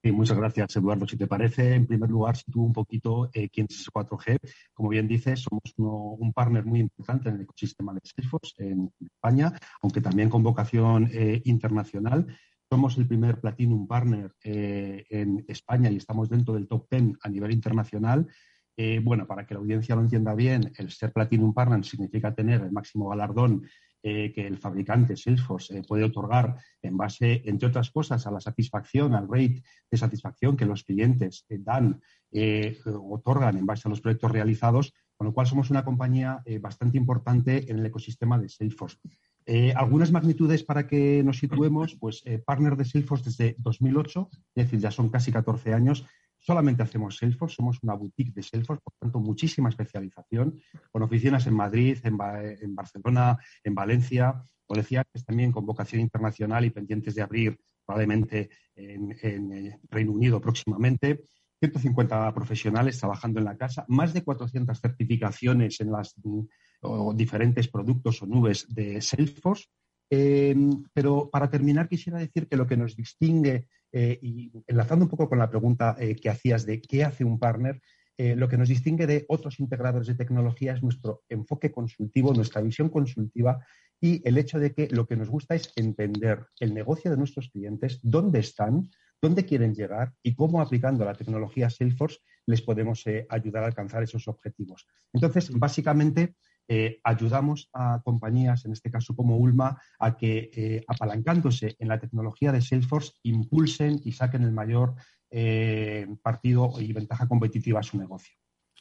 Sí, muchas gracias, Eduardo. Si te parece, en primer lugar, sitúo un poquito eh, quién es S4G. Como bien dices, somos un partner muy importante en el ecosistema de Salesforce en, España, aunque también con vocación eh, internacional. Somos el primer Platinum Partner eh, en España y estamos dentro del top 10 a nivel internacional. bueno, para que la audiencia lo entienda bien, el ser Platinum Partner significa tener el máximo galardón eh, que el fabricante Salesforce eh, puede otorgar en base, entre otras cosas, a la satisfacción, al rate de satisfacción que los clientes eh, dan, otorgan en base a los proyectos realizados, con lo cual somos una compañía bastante importante en el ecosistema de Salesforce. algunas magnitudes para que nos situemos, pues partner de Salesforce desde 2008, es decir, ya son casi 14 años, solamente hacemos Salesforce, somos una boutique de Salesforce, por tanto, muchísima especialización, con oficinas en Madrid, en, Barcelona, en Valencia, o decía que también con vocación internacional y pendientes de abrir probablemente en, eh, Reino Unido próximamente. 150 profesionales trabajando en la casa, más de 400 certificaciones en los diferentes productos o nubes de Salesforce. Eh, pero para terminar, quisiera decir que lo que nos distingue eh, y enlazando un poco con la pregunta eh, que hacías de qué hace un partner, eh, lo que nos distingue de otros integradores de tecnología es nuestro enfoque consultivo, nuestra visión consultiva y el hecho de que lo que nos gusta es entender el negocio de nuestros clientes, dónde están, dónde quieren llegar y cómo aplicando la tecnología Salesforce les podemos ayudar a alcanzar esos objetivos. Entonces, básicamente, eh, ayudamos a compañías, en este caso como Ulma, a que eh, apalancándose en la tecnología de Salesforce impulsen y saquen el mayor eh, partido y ventaja competitiva a su negocio.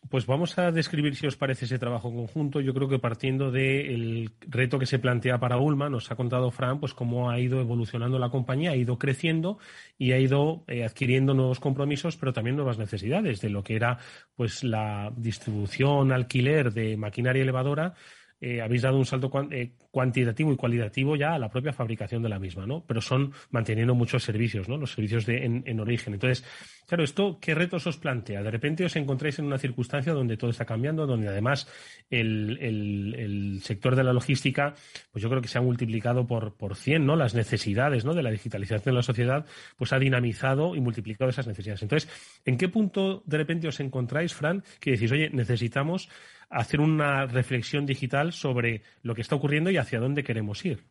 Pues vamos a describir, si os parece, ese trabajo conjunto. Yo creo que partiendo del reto que se plantea para Ulma, nos ha contado Fran, pues cómo ha ido evolucionando la compañía, ha ido creciendo y ha ido eh, adquiriendo nuevos compromisos, pero también nuevas necesidades de lo que era, pues, la distribución, alquiler de maquinaria elevadora eh, habéis dado un salto eh, cuantitativo y cualitativo ya a la propia fabricación de la misma, ¿no? Pero son manteniendo muchos servicios, ¿no? Los servicios de, en, origen. Entonces, claro, ¿esto qué retos os plantea? De repente os encontráis en una circunstancia donde todo está cambiando, donde además el, sector de la logística, pues yo creo que se ha multiplicado por, por 100, ¿no? Las necesidades, ¿no? De la digitalización de la sociedad, pues ha dinamizado y multiplicado esas necesidades. Entonces, ¿en qué punto de repente os encontráis, Fran, que decís, oye, necesitamos hacer una reflexión digital sobre lo que está ocurriendo y hacia dónde queremos ir.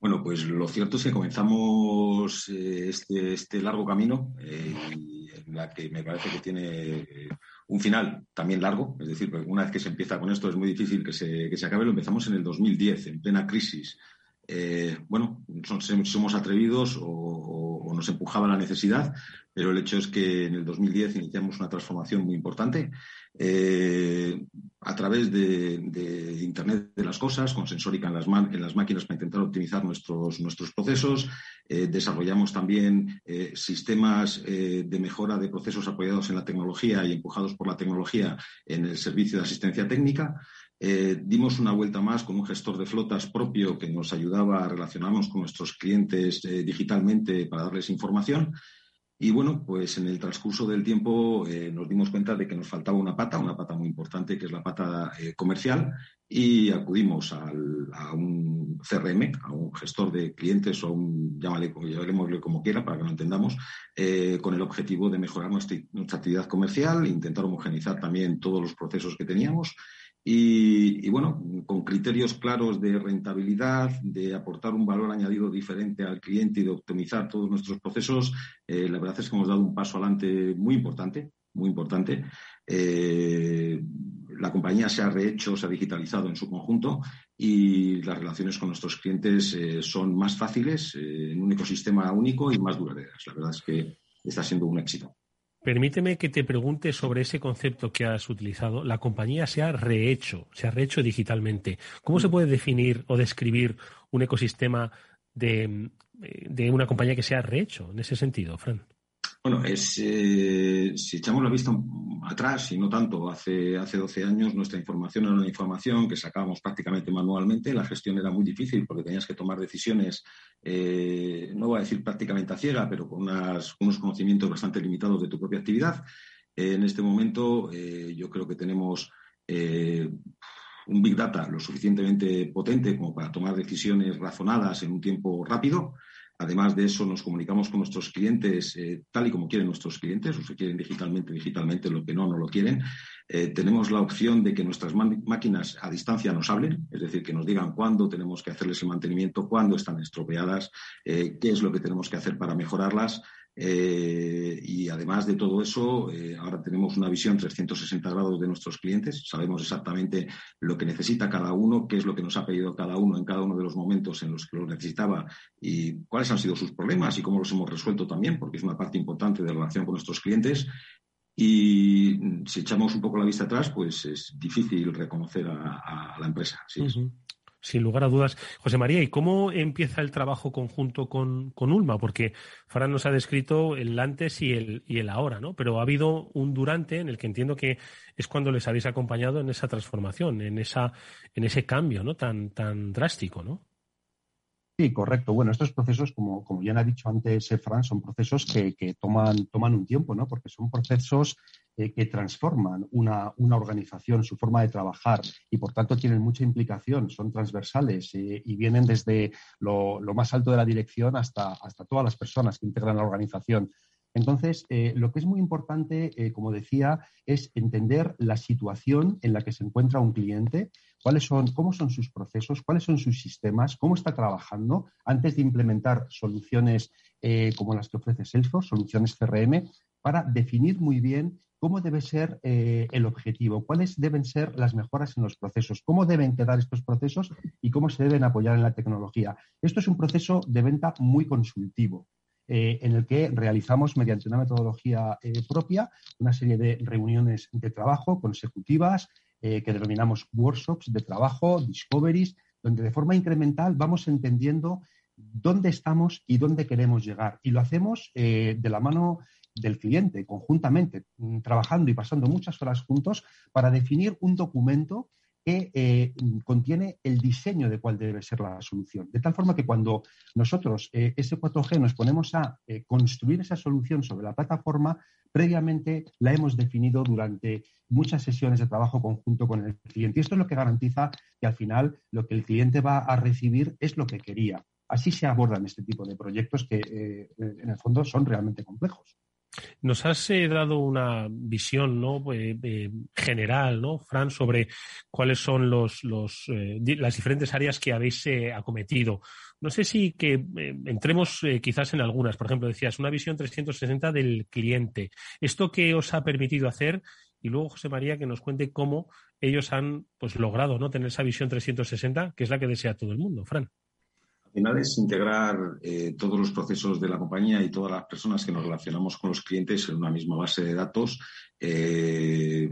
Bueno, pues lo cierto es que comenzamos eh, este, este, largo camino eh, en la que me parece que tiene eh, un final también largo, es decir, una vez que se empieza con esto es muy difícil que se, que se acabe, lo empezamos en el 2010, en plena crisis. Bueno, somos atrevidos o, nos empujaba la necesidad, pero el hecho es que en el 2010 iniciamos una transformación muy importante eh, a través de, Internet de las cosas, con sensórica en las, máquinas para intentar optimizar nuestros, procesos. Eh, desarrollamos también eh, sistemas de mejora de procesos apoyados en la tecnología y empujados por la tecnología en el servicio de asistencia técnica. Dimos una vuelta más con un gestor de flotas propio que nos ayudaba a relacionarnos con nuestros clientes digitalmente para darles información. Y bueno, pues en el transcurso del tiempo eh, nos dimos cuenta de que nos faltaba una pata, una pata muy importante, que es la pata eh, comercial, y acudimos a un CRM, a un gestor de clientes o un, llámale, llamémosle como quiera para que lo entendamos, eh, con el objetivo de mejorar nuestra, nuestra actividad comercial, intentar homogenizar también todos los procesos que teníamos y, bueno, con criterios claros de rentabilidad, de aportar un valor añadido diferente al cliente y de optimizar todos nuestros procesos, eh, la verdad es que hemos dado un paso adelante muy importante, muy importante. Eh, la compañía se ha rehecho, se ha digitalizado en su conjunto y las relaciones con nuestros clientes eh, son más fáciles, en un ecosistema único y más duraderas. La verdad es que está siendo un éxito. Permíteme que te pregunte sobre ese concepto que has utilizado. La compañía se ha rehecho, se ha rehecho digitalmente. ¿Cómo se puede definir o describir un ecosistema de, de una compañía que se ha rehecho en ese sentido, Fran? Bueno, es, eh, si echamos la vista atrás, y no tanto, hace, hace 12 años nuestra información era una información que sacábamos prácticamente manualmente, la gestión era muy difícil porque tenías que tomar decisiones, eh, no voy a decir prácticamente a ciega, pero con unos conocimientos bastante limitados de tu propia actividad. en este momento yo creo que tenemos un Big Data lo suficientemente potente como para tomar decisiones razonadas en un tiempo rápido. Además de eso, nos comunicamos con nuestros clientes eh, tal y como quieren nuestros clientes, o se quieren digitalmente, digitalmente, lo que no, no lo quieren. Eh, tenemos la opción de que nuestras máquinas a distancia nos hablen, es decir, que nos digan cuándo tenemos que hacerles el mantenimiento, cuándo están estropeadas, eh, qué es lo que tenemos que hacer para mejorarlas. Eh, y además de todo eso, eh, ahora tenemos una visión 360 grados de nuestros clientes. Sabemos exactamente lo que necesita cada uno, qué es lo que nos ha pedido cada uno en cada uno de los momentos en los que lo necesitaba y cuáles han sido sus problemas y cómo los hemos resuelto también, porque es una parte importante de la relación con nuestros clientes. Y si echamos un poco la vista atrás, pues es difícil reconocer a, la empresa. Sí, sin lugar a dudas. José María, ¿y cómo empieza el trabajo conjunto con, Ulma? Porque Fran nos ha descrito el antes y el, y el ahora, ¿no? Pero ha habido un durante en el que entiendo que es cuando les habéis acompañado en esa transformación, en, esa, en ese cambio, ¿no? Tan, tan drástico, ¿no? Sí, correcto. Bueno, estos procesos, como, como ya ha dicho antes eh, Fran, son procesos que, toman, toman un tiempo, ¿no? Porque son procesos eh, que transforman una, organización, su forma de trabajar y por tanto tienen mucha implicación, son transversales eh, y vienen desde lo, más alto de la dirección hasta, hasta todas las personas que integran la organización. Entonces, lo que es muy importante, como decía, es entender la situación en la que se encuentra un cliente, cuáles son, cómo son sus procesos, cuáles son sus sistemas, cómo está trabajando antes de implementar soluciones como las que ofrece Salesforce, soluciones CRM, para definir muy bien cómo debe ser eh, el objetivo, cuáles deben ser las mejoras en los procesos, cómo deben quedar estos procesos y cómo se deben apoyar en la tecnología. Esto es un proceso de venta muy consultivo. Eh, en el que realizamos mediante una metodología eh, propia una serie de reuniones de trabajo consecutivas que denominamos workshops de trabajo, discoveries, donde de forma incremental vamos entendiendo dónde estamos y dónde queremos llegar. Y lo hacemos de la mano del cliente conjuntamente, mm, trabajando y pasando muchas horas juntos para definir un documento que eh, contiene el diseño de cuál debe ser la solución. De tal forma que cuando nosotros, eh, S4G, nos ponemos a eh, construir esa solución sobre la plataforma, previamente la hemos definido durante muchas sesiones de trabajo conjunto con el cliente. Y esto es lo que garantiza que al final lo que el cliente va a recibir es lo que quería. Así se abordan este tipo de proyectos que en el fondo son realmente complejos. Nos has eh, dado una visión ¿no? Eh, eh, general, ¿no, Fran, sobre cuáles son los, las diferentes áreas que habéis acometido. No sé si que entremos quizás en algunas. Por ejemplo, decías una visión 360 del cliente. ¿Esto qué os ha permitido hacer? Y luego, José María, que nos cuente cómo ellos han pues, logrado ¿no? tener esa visión 360, que es la que desea todo el mundo. Fran. Al final es integrar eh, todos los procesos de la compañía y todas las personas que nos relacionamos con los clientes en una misma base de datos, eh,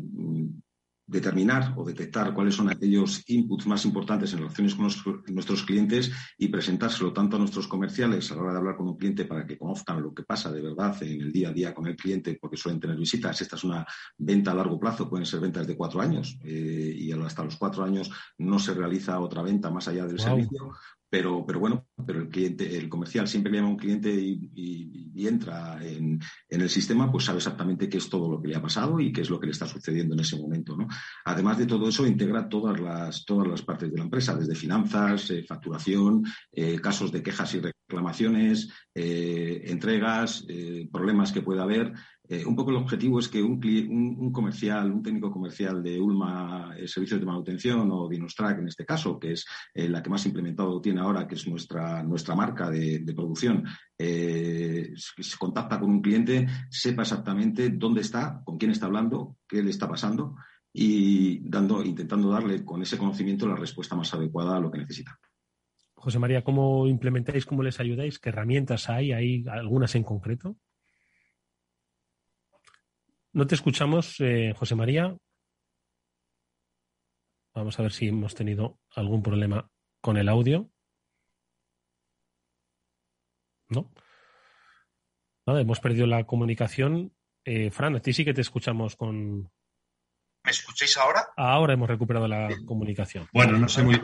determinar o detectar cuáles son aquellos inputs más importantes en relaciones con nuestros clientes y presentárselo tanto a nuestros comerciales a la hora de hablar con un cliente para que conozcan lo que pasa de verdad en el día a día con el cliente, porque suelen tener visitas. Esta es una venta a largo plazo, pueden ser ventas de cuatro años eh, y hasta los cuatro años no se realiza otra venta más allá del servicio, pero, pero bueno, pero el cliente, el comercial siempre que llama a un cliente y, entra en, el sistema, pues sabe exactamente qué es todo lo que le ha pasado y qué es lo que le está sucediendo en ese momento, ¿no? Además de todo eso, integra todas las, todas las partes de la empresa, desde finanzas, eh, facturación, eh, casos de quejas y reclamaciones, eh, entregas, problemas que pueda haber. Eh, un poco el objetivo es que un, un, comercial, un técnico comercial de Ulma eh, Servicios de Manutención o Dinostrack en este caso, que es eh, la que más implementado tiene ahora, que es nuestra, nuestra marca de, producción, se contacta con un cliente, sepa exactamente dónde está, con quién está hablando, qué le está pasando y dando, intentando darle con ese conocimiento la respuesta más adecuada a lo que necesita. José María, ¿cómo implementáis, cómo les ayudáis? ¿Qué herramientas hay? ¿Hay algunas en concreto? No te escuchamos, eh, José María. Vamos a ver si hemos tenido algún problema con el audio. ¿No? Nada, hemos perdido la comunicación. Eh, Fran, a ti sí que te escuchamos con. ¿Me escucháis ahora? Ahora hemos recuperado la comunicación. Bueno, no sé muy.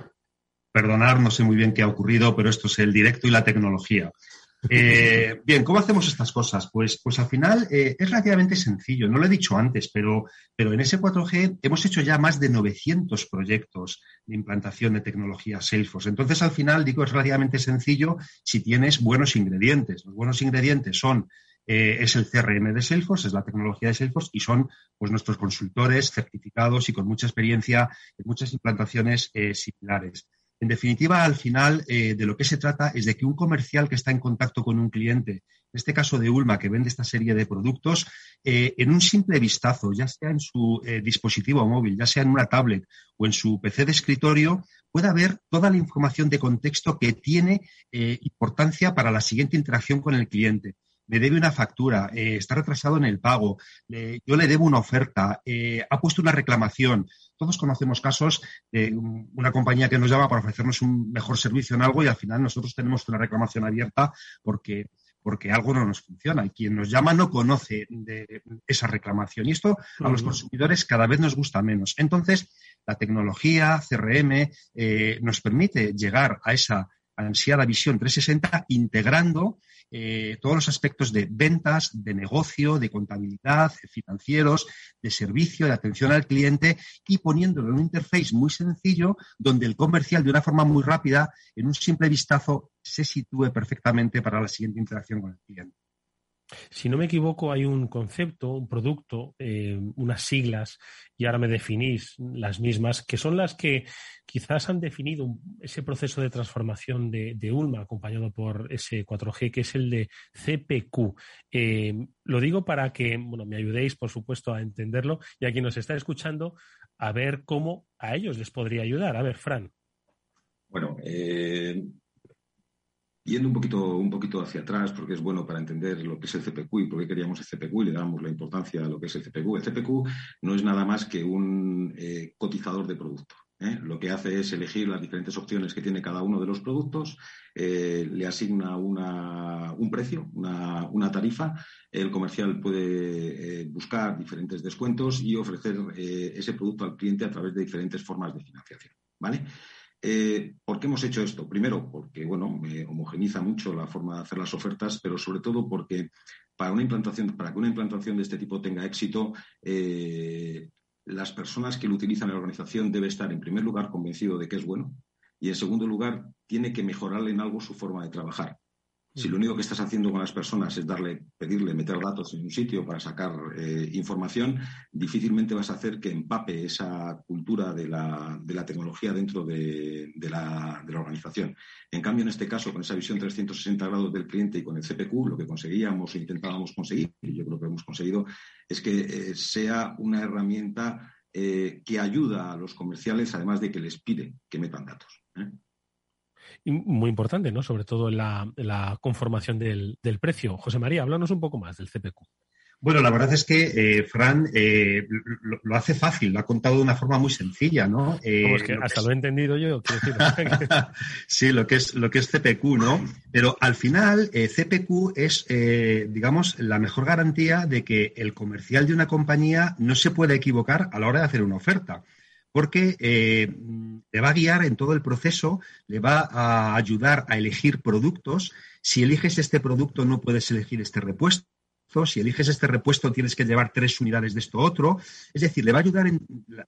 Perdonar, no sé muy bien qué ha ocurrido, pero esto es el directo y la tecnología. Eh, bien, ¿cómo hacemos estas cosas? Pues, pues al final eh, es relativamente sencillo. No lo he dicho antes, pero, pero en ese 4G hemos hecho ya más de 900 proyectos de implantación de tecnología Salesforce. Entonces, al final, digo, es relativamente sencillo si tienes buenos ingredientes. Los buenos ingredientes son eh, es el CRM de Salesforce, es la tecnología de Salesforce y son pues, nuestros consultores certificados y con mucha experiencia en muchas implantaciones similares. En definitiva, al final, eh, de lo que se trata es de que un comercial que está en contacto con un cliente, en este caso de Ulma, que vende esta serie de productos, eh, en un simple vistazo, ya sea en su eh, dispositivo móvil, ya sea en una tablet o en su PC de escritorio, pueda ver toda la información de contexto que tiene importancia para la siguiente interacción con el cliente me debe una factura, está retrasado en el pago, yo le debo una oferta, ha puesto una reclamación, todos conocemos casos de una compañía que nos llama para ofrecernos un mejor servicio en algo y al final nosotros tenemos una reclamación abierta porque porque algo no nos funciona y quien nos llama no conoce de esa reclamación. Y esto a los consumidores cada vez nos gusta menos. Entonces, la tecnología, CRM, eh, nos permite llegar a esa ansiada visión 360 integrando eh, todos los aspectos de ventas, de negocio, de contabilidad, financieros, de servicio, de atención al cliente y poniéndolo en un interface muy sencillo donde el comercial de una forma muy rápida, en un simple vistazo, se sitúe perfectamente para la siguiente interacción con el cliente. Si no me equivoco, hay un concepto, un producto, eh, unas siglas, y ahora me definís las mismas, que son las que quizás han definido ese proceso de transformación de, Ulma, acompañado por ese 4G, que es el de CPQ. Eh, lo digo para que bueno, me ayudéis, por supuesto, a entenderlo y a quien nos está escuchando, a ver cómo a ellos les podría ayudar. A ver, Fran. Bueno, eh, Yendo un poquito, un poquito hacia atrás, porque es bueno para entender lo que es el CPQ y por qué queríamos el CPQ y le damos la importancia a lo que es el CPQ. El CPQ no es nada más que un eh, cotizador de producto. ¿eh? Lo que hace es elegir las diferentes opciones que tiene cada uno de los productos, eh, le asigna un precio, una, tarifa. El comercial puede buscar diferentes descuentos y ofrecer ese producto al cliente a través de diferentes formas de financiación. ¿Vale? Eh, ¿Por qué hemos hecho esto? Primero, porque bueno, me homogeniza mucho la forma de hacer las ofertas, pero sobre todo porque para una implantación, para que una implantación de este tipo tenga éxito, eh, las personas que lo utilizan en la organización debe estar en primer lugar convencido de que es bueno y en segundo lugar tiene que mejorarle en algo su forma de trabajar. Si lo único que estás haciendo con las personas es darle, pedirle, meter datos en un sitio para sacar eh, información, difícilmente vas a hacer que empape esa cultura de la, de la tecnología dentro de, la, organización. En cambio, en este caso, con esa visión 360 grados del cliente y con el CPQ, lo que conseguíamos o intentábamos conseguir, y yo creo que hemos conseguido, es que eh, sea una herramienta eh, que ayuda a los comerciales, además de que les pide que metan datos muy importante, ¿no? Sobre todo en la, conformación del, precio. José María, háblanos un poco más del CPQ. Bueno, la verdad es que eh, Fran eh, lo, hace fácil, lo ha contado de una forma muy sencilla, ¿no? Eh, que hasta lo he entendido yo. sí, lo que es lo que es CPQ, ¿no? Pero al final CPQ es, digamos, la mejor garantía de que el comercial de una compañía no se puede equivocar a la hora de hacer una oferta porque eh, le va a guiar en todo el proceso, le va a ayudar a elegir productos. Si eliges este producto, no puedes elegir este repuesto si eliges este repuesto tienes que llevar tres unidades de esto otro. Es decir, le va a ayudar en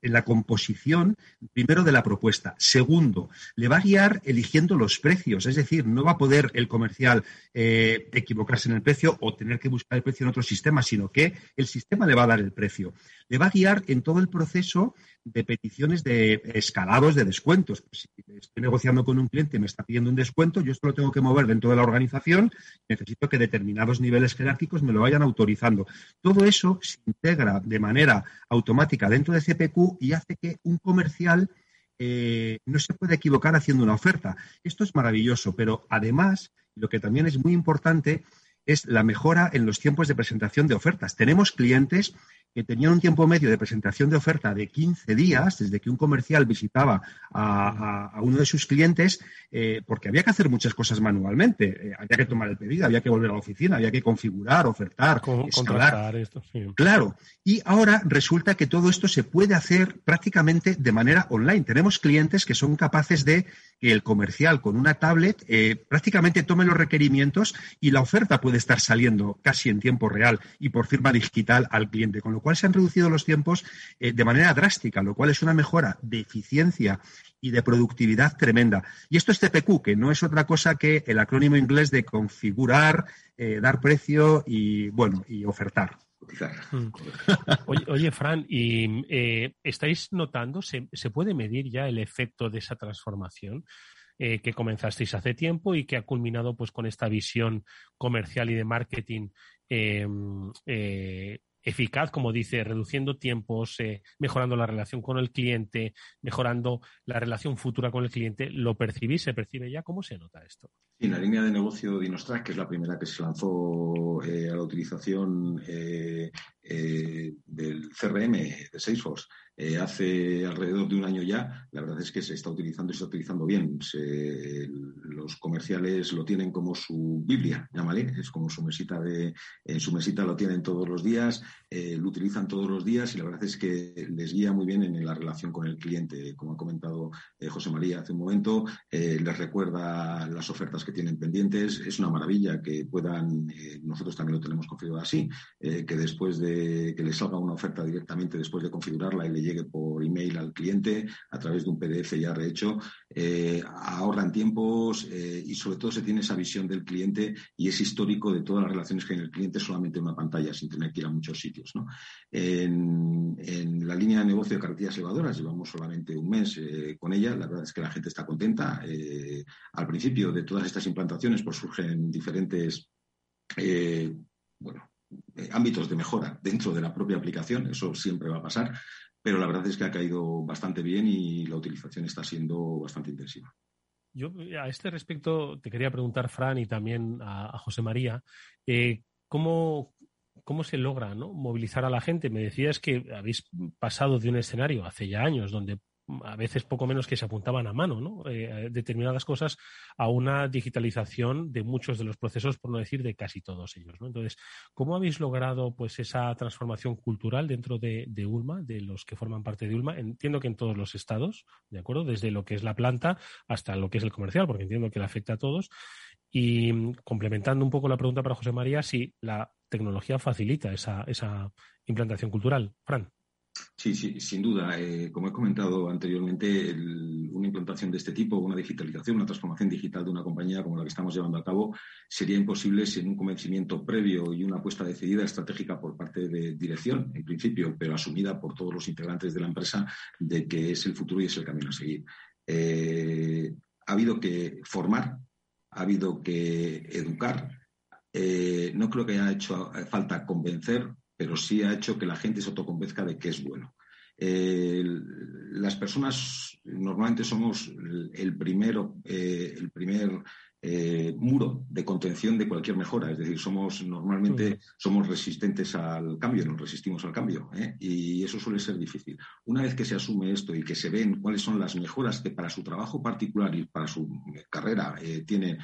la, composición, primero, de la propuesta. Segundo, le va a guiar eligiendo los precios. Es decir, no va a poder el comercial eh, equivocarse en el precio o tener que buscar el precio en otro sistema, sino que el sistema le va a dar el precio. Le va a guiar en todo el proceso de peticiones de escalados de descuentos. Si estoy negociando con un cliente y me está pidiendo un descuento, yo esto lo tengo que mover dentro de la organización. Necesito que determinados niveles jerárquicos me lo vayan autorizando. Todo eso se integra de manera automática dentro de CPQ y hace que un comercial eh, no se pueda equivocar haciendo una oferta. Esto es maravilloso, pero además, lo que también es muy importante es la mejora en los tiempos de presentación de ofertas. Tenemos clientes que tenían un tiempo medio de presentación de oferta de 15 días desde que un comercial visitaba a, uno de sus clientes, eh, porque había que hacer muchas cosas manualmente. Eh, había que tomar el pedido, había que volver a la oficina, había que configurar, ofertar, escalar. Esto, Claro. Y ahora resulta que todo esto se puede hacer prácticamente de manera online. Tenemos clientes que son capaces de que el comercial con una tablet eh, prácticamente tome los requerimientos y la oferta puede estar saliendo casi en tiempo real y por firma digital al cliente, con lo cual se han reducido los tiempos eh, de manera drástica, lo cual es una mejora de eficiencia y de productividad tremenda. Y esto es CPQ, que no es otra cosa que el acrónimo inglés de configurar, eh, dar precio y, bueno, y ofertar. Mm. Oye, Fran, ¿y eh, estáis notando, se, puede medir ya el efecto de esa transformación? que comenzasteis hace tiempo y que ha culminado pues con esta visión comercial y de marketing eficaz, como dice, reduciendo tiempos, eh, mejorando la relación con el cliente, mejorando la relación futura con el cliente. ¿Lo percibís? ¿Se percibe ya? ¿Cómo se nota esto? Sí, la línea de negocio de Inostrack, que es la primera que se lanzó eh, a la utilización eh, del CRM de Salesforce, eh, hace alrededor de un año ya, la verdad es que se está utilizando y se está utilizando bien. los comerciales lo tienen como su Biblia, llámale, es como su mesita de, en su mesita lo tienen todos los días, eh, lo utilizan todos los días y la verdad es que les guía muy bien en la relación con el cliente. Como ha comentado eh, José María hace un momento, les recuerda las ofertas que tienen pendientes. Es una maravilla que puedan, nosotros también lo tenemos configurado así, que después de que les salga una oferta directamente después de configurarla y le llegue por email al cliente a través de un PDF ya rehecho, eh, ahorran tiempos eh, y sobre todo se tiene esa visión del cliente y es histórico de todas las relaciones que hay en el cliente solamente en una pantalla sin tener que ir a muchos sitios. En, la línea de negocio de carretillas elevadoras llevamos solamente un mes eh, con ella, la verdad es que la gente está contenta. al principio de todas estas implantaciones pues surgen diferentes bueno, ámbitos de mejora dentro de la propia aplicación, eso siempre va a pasar, pero la verdad es que ha caído bastante bien y la utilización está siendo bastante intensiva. Yo a este respecto te quería preguntar, Fran, y también a, José María, eh, ¿cómo, ¿cómo se logra movilizar a la gente? Me decías que habéis pasado de un escenario hace ya años donde a veces poco menos que se apuntaban a mano, ¿no? Eh, determinadas cosas a una digitalización de muchos de los procesos, por no decir de casi todos ellos, ¿no? Entonces, ¿cómo habéis logrado pues esa transformación cultural dentro de, ULMA, de los que forman parte de ULMA? Entiendo que en todos los estados, ¿de acuerdo? Desde lo que es la planta hasta lo que es el comercial, porque entiendo que le afecta a todos. Y mm, complementando un poco la pregunta para José María, si la tecnología facilita esa, esa implantación cultural. Fran. Sí, sí, sin duda. Eh, como he comentado anteriormente, una implantación de este tipo, una digitalización, una transformación digital de una compañía como la que estamos llevando a cabo, sería imposible sin un convencimiento previo y una apuesta decidida estratégica por parte de dirección, en principio, pero asumida por todos los integrantes de la empresa, de que es el futuro y es el camino a seguir. Eh, ha habido que formar, ha habido que educar. Eh, no creo que haya hecho falta convencer pero sí ha hecho que la gente se autoconvenzca de que es bueno. las personas normalmente somos el, primero, eh, el primer eh, muro de contención de cualquier mejora. Es decir, somos normalmente somos resistentes al cambio, nos resistimos al cambio. ¿eh? Y eso suele ser difícil. Una vez que se asume esto y que se ven cuáles son las mejoras que para su trabajo particular y para su carrera tiene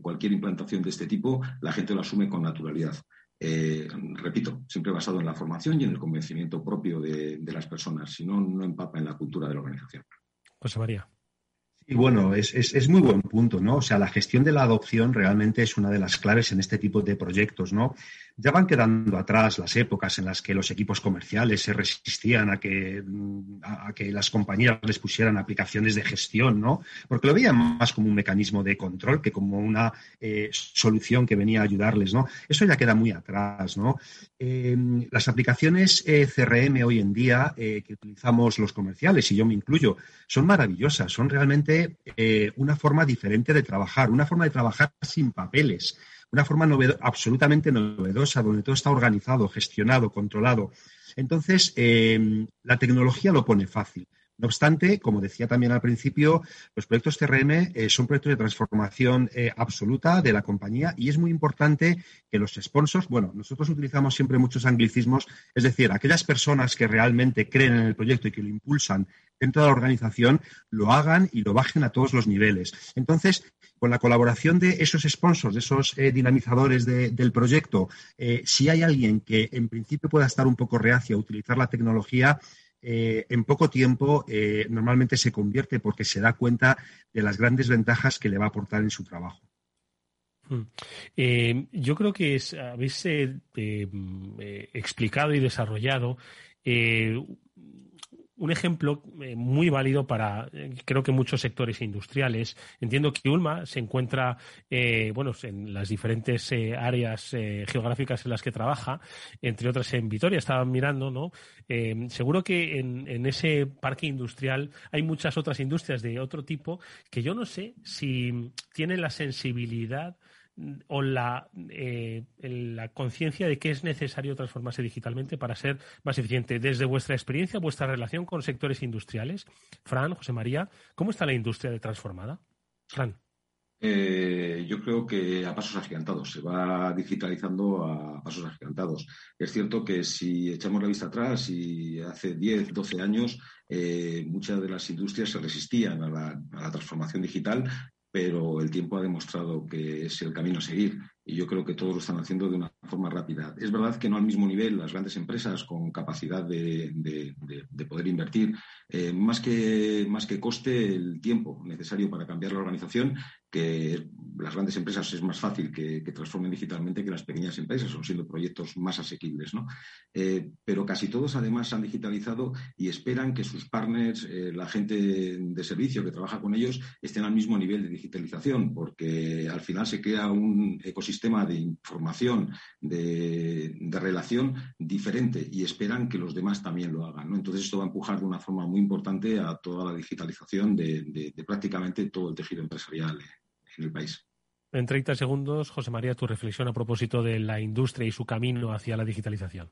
cualquier implantación de este tipo, la gente lo asume con naturalidad. Eh, repito, siempre basado en la formación y en el convencimiento propio de, las personas, si no, no empapa en la cultura de la organización. José María. Y bueno, es, es, muy buen punto, ¿no? O sea, la gestión de la adopción realmente es una de las claves en este tipo de proyectos, ¿no? Ya van quedando atrás las épocas en las que los equipos comerciales se resistían a que, a, que las compañías les pusieran aplicaciones de gestión, ¿no? Porque lo veían más como un mecanismo de control que como una eh, solución que venía a ayudarles, ¿no? Eso ya queda muy atrás, ¿no? Eh, las aplicaciones eh, CRM hoy en día que utilizamos los comerciales, y yo me incluyo, son maravillosas, son realmente una forma diferente de trabajar, una forma de trabajar sin papeles una forma absolutamente novedosa, donde todo está organizado, gestionado, controlado. Entonces, eh, la tecnología lo pone fácil, No obstante, como decía también al principio, los proyectos CRM eh, son proyectos de transformación eh, absoluta de la compañía y es muy importante que los sponsors, bueno, nosotros utilizamos siempre muchos anglicismos, es decir, aquellas personas que realmente creen en el proyecto y que lo impulsan dentro de la organización, lo hagan y lo bajen a todos los niveles. Entonces, con la colaboración de esos sponsors, de esos eh, dinamizadores del proyecto, si hay alguien que en principio pueda estar un poco reacio a utilizar la tecnología, eh, en poco tiempo eh, normalmente se convierte porque se da cuenta de las grandes ventajas que le va a aportar en su trabajo. Hmm. Eh, yo creo que habéis explicado y desarrollado un ejemplo eh, muy válido para, eh, creo que muchos sectores industriales. Entiendo que Ulma se encuentra, eh, bueno, en las diferentes áreas geográficas en las que trabaja, entre otras en Vitoria. Estaba mirando, ¿no? seguro que en, en, ese parque industrial hay muchas otras industrias de otro tipo que yo no sé si tienen la sensibilidad o la, eh, la conciencia de que es necesario transformarse digitalmente para ser más eficiente. Desde vuestra experiencia, vuestra relación con sectores industriales, Fran, José María, ¿cómo está la industria de transformada? Fran. Eh, yo creo que a pasos agigantados, se va digitalizando a pasos agigantados. Es cierto que si echamos la vista atrás y hace 10, 12 años eh, muchas de las industrias se resistían a la transformación digital, pero el tiempo ha demostrado que es el camino a seguir y yo creo que todos lo están haciendo de una forma rápida. Es verdad que no al mismo nivel las grandes empresas con capacidad de, poder invertir, eh, más, que, más que coste el tiempo necesario para cambiar la organización, que las grandes empresas es más fácil que, transformen digitalmente que las pequeñas empresas, son siendo proyectos más asequibles. ¿no? Eh, pero casi todos además han digitalizado y esperan que sus partners, eh, la gente de servicio que trabaja con ellos, estén al mismo nivel de digitalización, porque al final se crea un ecosistema sistema de información, de, relación diferente y esperan que los demás también lo hagan. Entonces, esto va a empujar de una forma muy importante a toda la digitalización de, prácticamente todo el tejido empresarial en el país. En 30 segundos, José María, tu reflexión a propósito de la industria y su camino hacia la digitalización.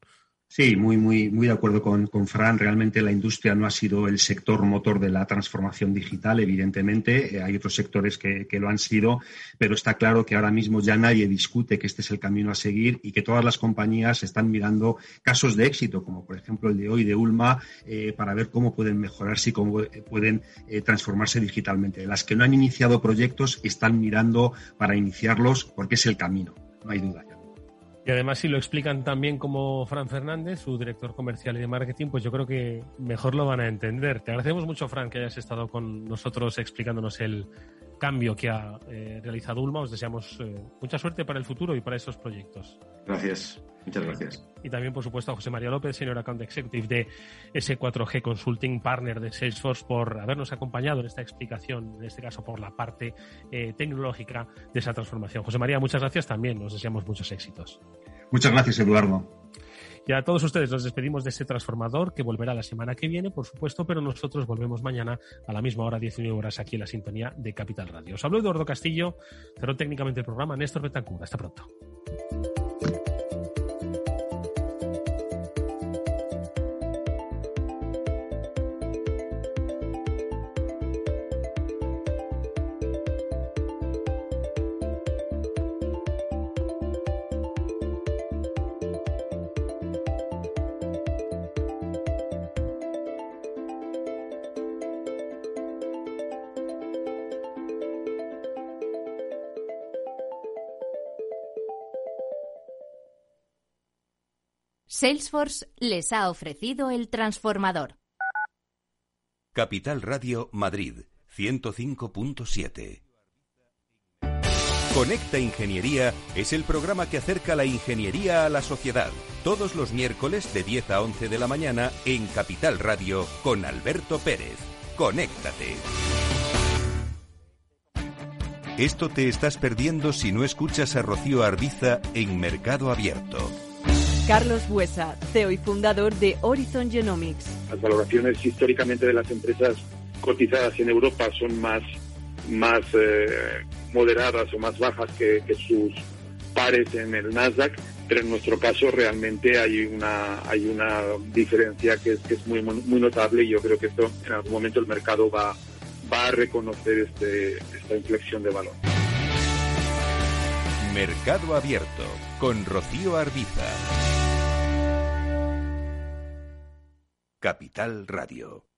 Sí, muy, muy, muy de acuerdo con, con, Fran. Realmente la industria no ha sido el sector motor de la transformación digital, evidentemente. Eh, hay otros sectores que, lo han sido, pero está claro que ahora mismo ya nadie discute que este es el camino a seguir y que todas las compañías están mirando casos de éxito, como por ejemplo el de hoy de Ulma, eh, para ver cómo pueden mejorarse y cómo eh, pueden transformarse digitalmente. Las que no han iniciado proyectos están mirando para iniciarlos porque es el camino, no hay duda. Y además, si lo explican también como Fran Fernández, su director comercial y de marketing, pues yo creo que mejor lo van a entender. Te agradecemos mucho, Fran, que hayas estado con nosotros explicándonos el cambio que ha eh, realizado Ulma. Os deseamos eh, mucha suerte para el futuro y para esos proyectos. Gracias. Muchas gracias. Y también, por supuesto, a José María López, Senior Account Executive de S4G Consulting Partner de Salesforce, por habernos acompañado en esta explicación, en este caso por la parte eh, tecnológica de esa transformación. José María, muchas gracias también. Nos deseamos muchos éxitos. Muchas gracias, Eduardo. Y a todos ustedes nos despedimos de este transformador que volverá la semana que viene, por supuesto, pero nosotros volvemos mañana a la misma hora, 19 horas, aquí en la sintonía de Capital Radio. Os hablo Eduardo Castillo, cerró técnicamente el programa Néstor Betancur. Hasta pronto. Salesforce les ha ofrecido el transformador. Capital Radio Madrid 105.7 Conecta Ingeniería es el programa que acerca la ingeniería a la sociedad. Todos los miércoles de 10 a 11 de la mañana en Capital Radio con Alberto Pérez. Conéctate. Esto te estás perdiendo si no escuchas a Rocío Arbiza en Mercado Abierto. Carlos Buesa, CEO y fundador de Horizon Genomics. Las valoraciones históricamente de las empresas cotizadas en Europa son más, más eh, moderadas o más bajas que, sus pares en el Nasdaq, pero en nuestro caso realmente hay una hay una diferencia que es, que es muy muy notable y yo creo que esto en algún momento el mercado va va a reconocer este, esta inflexión de valor. Mercado Abierto con Rocío Arbiza. Capital Radio.